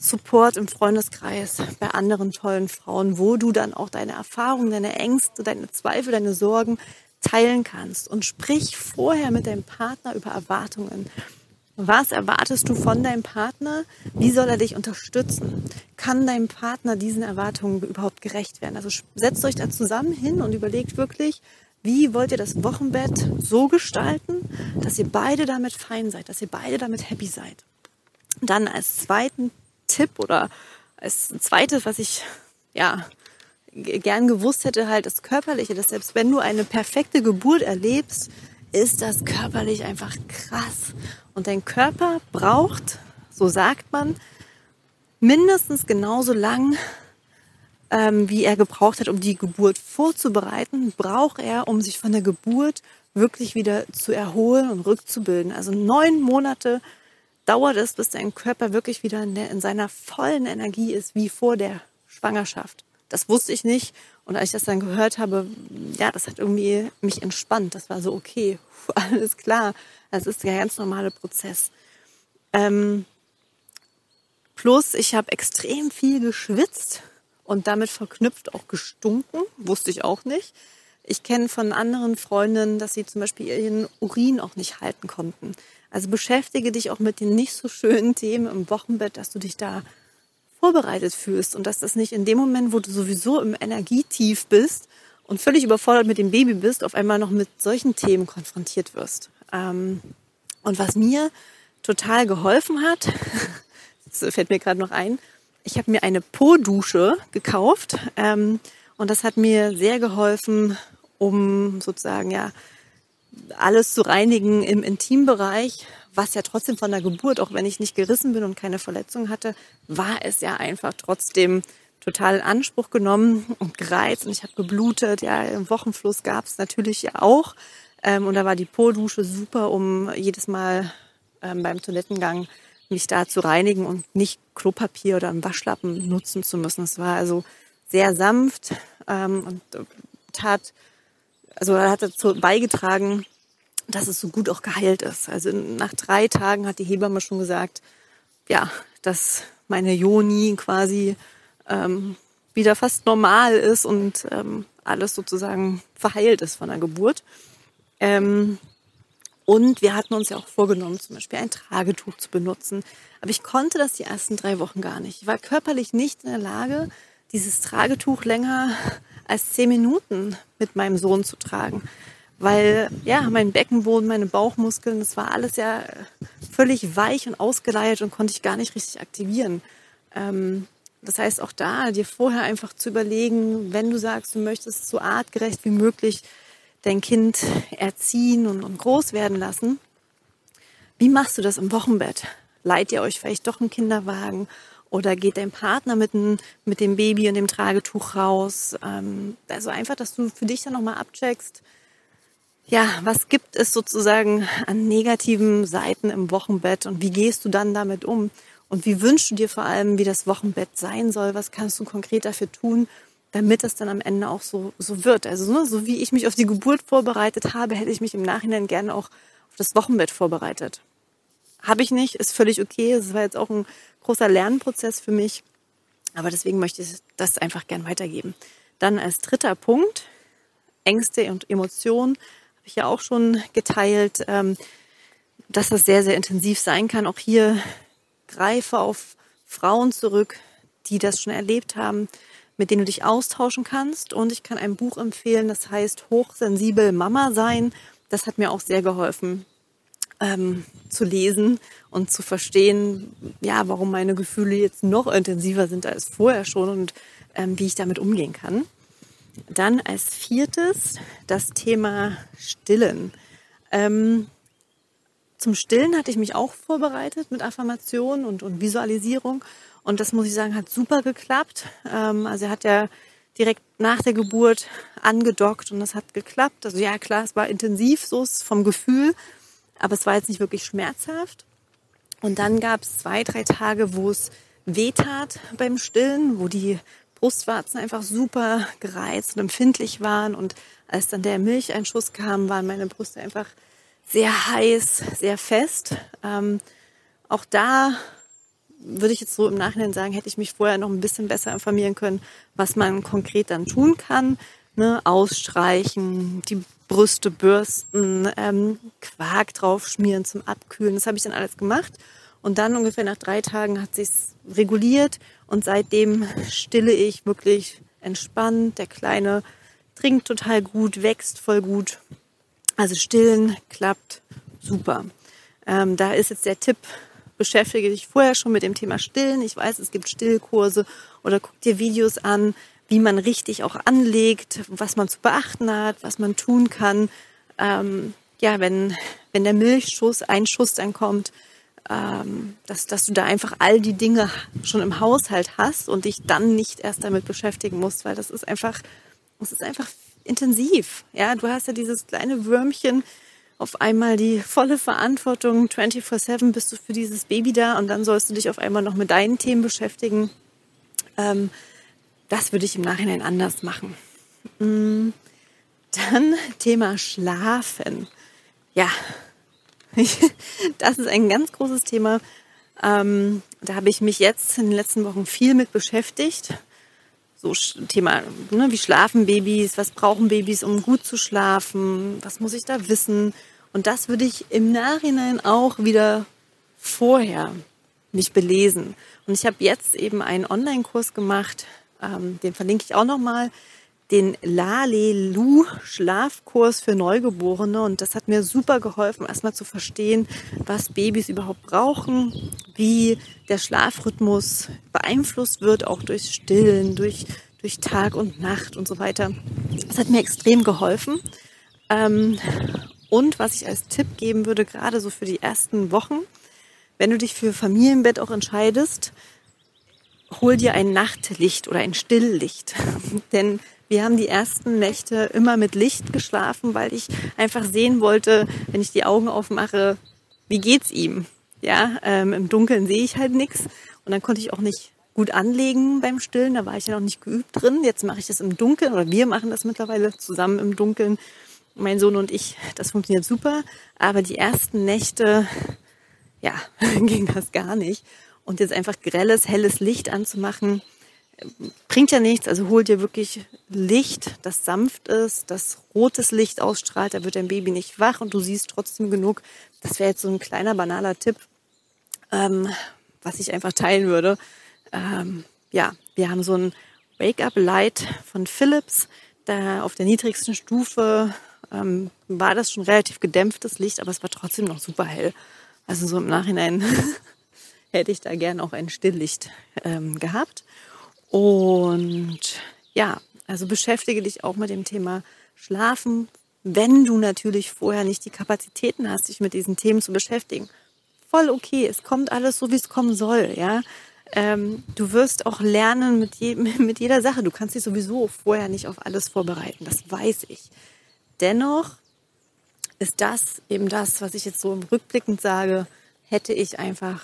Support im Freundeskreis bei anderen tollen Frauen, wo du dann auch deine Erfahrungen, deine Ängste, deine Zweifel, deine Sorgen teilen kannst. Und sprich vorher mit deinem Partner über Erwartungen. Was erwartest du von deinem Partner? Wie soll er dich unterstützen? Kann dein Partner diesen Erwartungen überhaupt gerecht werden? Also setzt euch da zusammen hin und überlegt wirklich, wie wollt ihr das Wochenbett so gestalten, dass ihr beide damit fein seid, dass ihr beide damit happy seid? Dann als zweiten Tipp oder als zweites, was ich ja gern gewusst hätte, halt das Körperliche, dass selbst wenn du eine perfekte Geburt erlebst, ist das körperlich einfach krass. Und dein Körper braucht, so sagt man, mindestens genauso lang, ähm, wie er gebraucht hat, um die Geburt vorzubereiten, braucht er, um sich von der Geburt wirklich wieder zu erholen und rückzubilden. Also neun Monate dauert es, bis dein Körper wirklich wieder in, der, in seiner vollen Energie ist, wie vor der Schwangerschaft. Das wusste ich nicht. Und als ich das dann gehört habe, ja, das hat irgendwie mich entspannt. Das war so, okay, alles klar. Das ist der ganz normale Prozess. Ähm, plus, ich habe extrem viel geschwitzt und damit verknüpft auch gestunken, wusste ich auch nicht. Ich kenne von anderen Freundinnen, dass sie zum Beispiel ihren Urin auch nicht halten konnten. Also beschäftige dich auch mit den nicht so schönen Themen im Wochenbett, dass du dich da vorbereitet fühlst und dass das nicht in dem Moment, wo du sowieso im Energietief bist und völlig überfordert mit dem Baby bist, auf einmal noch mit solchen Themen konfrontiert wirst. Ähm, und was mir total geholfen hat, das fällt mir gerade noch ein, ich habe mir eine Po-Dusche gekauft ähm, und das hat mir sehr geholfen, um sozusagen ja alles zu reinigen im Intimbereich, was ja trotzdem von der Geburt, auch wenn ich nicht gerissen bin und keine Verletzung hatte, war es ja einfach trotzdem total in Anspruch genommen und gereizt und ich habe geblutet. Ja, im Wochenfluss gab es natürlich ja auch. Ähm, und da war die Po-Dusche super, um jedes Mal ähm, beim Toilettengang mich da zu reinigen und nicht Klopapier oder einen Waschlappen nutzen zu müssen. Es war also sehr sanft ähm, und tat, also hat dazu beigetragen, dass es so gut auch geheilt ist. Also nach drei Tagen hat die Hebamme schon gesagt, ja, dass meine Joni quasi ähm, wieder fast normal ist und ähm, alles sozusagen verheilt ist von der Geburt. Ähm, und wir hatten uns ja auch vorgenommen, zum Beispiel ein Tragetuch zu benutzen. Aber ich konnte das die ersten drei Wochen gar nicht. Ich war körperlich nicht in der Lage, dieses Tragetuch länger als zehn Minuten mit meinem Sohn zu tragen. Weil, ja, mein Beckenboden, meine Bauchmuskeln, das war alles ja völlig weich und ausgeleiert und konnte ich gar nicht richtig aktivieren. Ähm, das heißt, auch da, dir vorher einfach zu überlegen, wenn du sagst, du möchtest so artgerecht wie möglich dein Kind erziehen und, und groß werden lassen. Wie machst du das im Wochenbett? Leiht ihr euch vielleicht doch einen Kinderwagen oder geht dein Partner mit, dem, mit dem Baby und dem Tragetuch raus? Ähm, also einfach, dass du für dich dann nochmal abcheckst, ja, was gibt es sozusagen an negativen Seiten im Wochenbett und wie gehst du dann damit um? Und wie wünschst du dir vor allem, wie das Wochenbett sein soll? Was kannst du konkret dafür tun, damit es dann am Ende auch so, so wird. Also ne, so wie ich mich auf die Geburt vorbereitet habe, hätte ich mich im Nachhinein gerne auch auf das Wochenbett vorbereitet. Habe ich nicht, ist völlig okay. Es war jetzt auch ein großer Lernprozess für mich. Aber deswegen möchte ich das einfach gern weitergeben. Dann als dritter Punkt, Ängste und Emotionen, habe ich ja auch schon geteilt, ähm, dass das sehr, sehr intensiv sein kann. Auch hier greife auf Frauen zurück, die das schon erlebt haben, mit denen du dich austauschen kannst. Und ich kann ein Buch empfehlen, das heißt Hochsensibel Mama sein. Das hat mir auch sehr geholfen ähm, zu lesen und zu verstehen, ja, warum meine Gefühle jetzt noch intensiver sind als vorher schon und ähm, wie ich damit umgehen kann. Dann als viertes das Thema Stillen. Ähm, zum Stillen hatte ich mich auch vorbereitet mit Affirmation und, und Visualisierung. Und das muss ich sagen, hat super geklappt. Ähm, also er hat ja direkt nach der Geburt angedockt und das hat geklappt. Also ja, klar, es war intensiv, so ist es vom Gefühl, aber es war jetzt nicht wirklich schmerzhaft. Und dann gab es zwei, drei Tage, wo es wehtat beim Stillen, wo die Brustwarzen einfach super gereizt und empfindlich waren. Und als dann der Milcheinschuss kam, waren meine Brüste einfach sehr heiß, sehr fest. Ähm, auch da würde ich jetzt so im Nachhinein sagen, hätte ich mich vorher noch ein bisschen besser informieren können, was man konkret dann tun kann. Ne? Ausstreichen, die Brüste bürsten, ähm, Quark draufschmieren zum Abkühlen. Das habe ich dann alles gemacht. Und dann ungefähr nach drei Tagen hat sich's reguliert und seitdem stille ich wirklich entspannt. Der Kleine trinkt total gut, wächst voll gut. Also stillen klappt super. Ähm, da ist jetzt der Tipp, beschäftige dich vorher schon mit dem Thema Stillen. Ich weiß, es gibt Stillkurse oder guck dir Videos an, wie man richtig auch anlegt, was man zu beachten hat, was man tun kann. Ähm, ja, wenn, wenn der Milchschuss, ein Schuss dann kommt, ähm, dass, dass du da einfach all die Dinge schon im Haushalt hast und dich dann nicht erst damit beschäftigen musst, weil das ist einfach, das ist einfach intensiv. Ja, du hast ja dieses kleine Würmchen, auf einmal die volle Verantwortung, 24-7 bist du für dieses Baby da und dann sollst du dich auf einmal noch mit deinen Themen beschäftigen. Ähm, das würde ich im Nachhinein anders machen. Mm, dann Thema Schlafen. Ja, das ist ein ganz großes Thema. Ähm, da habe ich mich jetzt in den letzten Wochen viel mit beschäftigt. So Thema, ne, wie schlafen Babys, was brauchen Babys, um gut zu schlafen, was muss ich da wissen. Und das würde ich im Nachhinein auch wieder vorher mich belesen. Und ich habe jetzt eben einen Online-Kurs gemacht, ähm, den verlinke ich auch nochmal, den Lalelu Schlafkurs für Neugeborene und das hat mir super geholfen, erstmal zu verstehen, was Babys überhaupt brauchen, wie der Schlafrhythmus beeinflusst wird, auch durch Stillen, durch, durch Tag und Nacht und so weiter. Das hat mir extrem geholfen. Ähm, und was ich als Tipp geben würde, gerade so für die ersten Wochen, wenn du dich für Familienbett auch entscheidest, hol dir ein Nachtlicht oder ein Stilllicht. Denn wir haben die ersten Nächte immer mit Licht geschlafen, weil ich einfach sehen wollte, wenn ich die Augen aufmache, wie geht's ihm? Ja, ähm, im Dunkeln sehe ich halt nichts und dann konnte ich auch nicht gut anlegen beim Stillen. Da war ich ja noch nicht geübt drin. Jetzt mache ich das im Dunkeln oder wir machen das mittlerweile zusammen im Dunkeln. Mein Sohn und ich, das funktioniert super. Aber die ersten Nächte, ja, ging das gar nicht. Und jetzt einfach grelles, helles Licht anzumachen, bringt ja nichts. Also hol dir wirklich Licht, das sanft ist, das rotes Licht ausstrahlt. Da wird dein Baby nicht wach und du siehst trotzdem genug. Das wäre jetzt so ein kleiner banaler Tipp, ähm, was ich einfach teilen würde. Ähm, ja, wir haben so ein Wake-up-Light von Philips. Da auf der niedrigsten Stufe ähm, war das schon relativ gedämpftes Licht, aber es war trotzdem noch super hell. Also so im Nachhinein hätte ich da gern auch ein Stilllicht ähm, gehabt. Und ja, also beschäftige dich auch mit dem Thema Schlafen, wenn du natürlich vorher nicht die Kapazitäten hast, dich mit diesen Themen zu beschäftigen. Voll okay, es kommt alles so, wie es kommen soll, ja. Ähm, du wirst auch lernen mit, je, mit jeder Sache. Du kannst dich sowieso vorher nicht auf alles vorbereiten, das weiß ich. Dennoch ist das eben das, was ich jetzt so rückblickend sage, hätte ich einfach,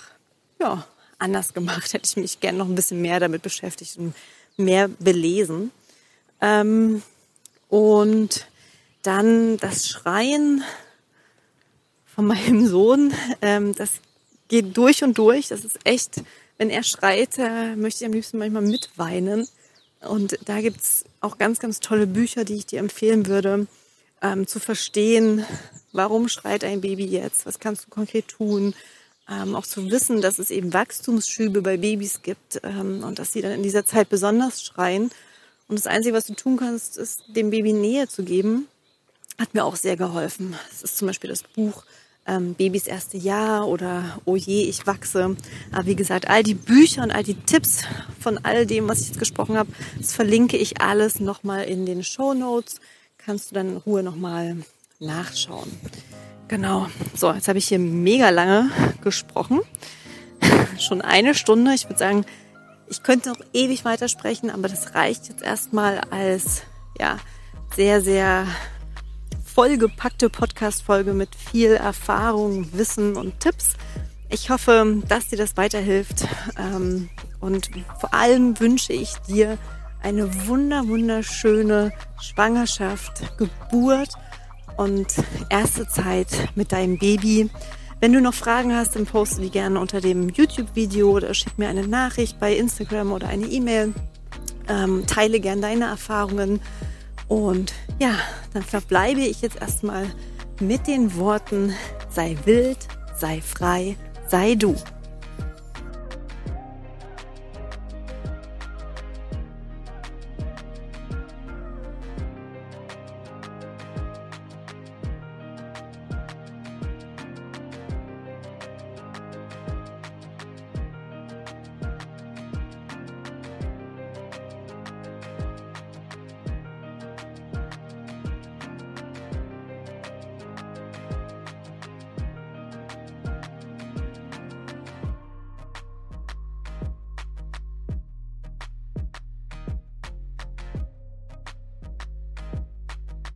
ja, anders gemacht, hätte ich mich gerne noch ein bisschen mehr damit beschäftigt und mehr belesen. Ähm, und dann das Schreien von meinem Sohn, ähm, das geht durch und durch. Das ist echt, wenn er schreit, äh, möchte ich am liebsten manchmal mitweinen. Und da gibt's auch ganz, ganz tolle Bücher, die ich dir empfehlen würde, ähm, zu verstehen, warum schreit ein Baby jetzt, was kannst du konkret tun, ähm, auch zu wissen, dass es eben Wachstumsschübe bei Babys gibt ähm, und dass sie dann in dieser Zeit besonders schreien. Und das Einzige, was du tun kannst, ist dem Baby Nähe zu geben. Hat mir auch sehr geholfen. Das ist zum Beispiel das Buch ähm, Babys erste Jahr oder Oh je, ich wachse. Aber wie gesagt, all die Bücher und all die Tipps von all dem, was ich jetzt gesprochen habe, das verlinke ich alles nochmal in den Show Notes. Kannst du dann in Ruhe nochmal nachschauen. Genau. So, jetzt habe ich hier mega lange gesprochen. Schon eine Stunde. Ich würde sagen, ich könnte noch ewig weitersprechen, aber das reicht jetzt erstmal als ja sehr, sehr vollgepackte Podcast-Folge mit viel Erfahrung, Wissen und Tipps. Ich hoffe, dass dir das weiterhilft. Ähm, und vor allem wünsche ich dir eine wunder, wunderschöne Schwangerschaft, Geburt und erste Zeit mit deinem Baby. Wenn du noch Fragen hast, dann poste die gerne unter dem YouTube-Video oder schick mir eine Nachricht bei Instagram oder eine E-Mail. Ähm, teile gerne deine Erfahrungen. Und ja, dann verbleibe ich jetzt erstmal mit den Worten, sei wild, sei frei, sei du.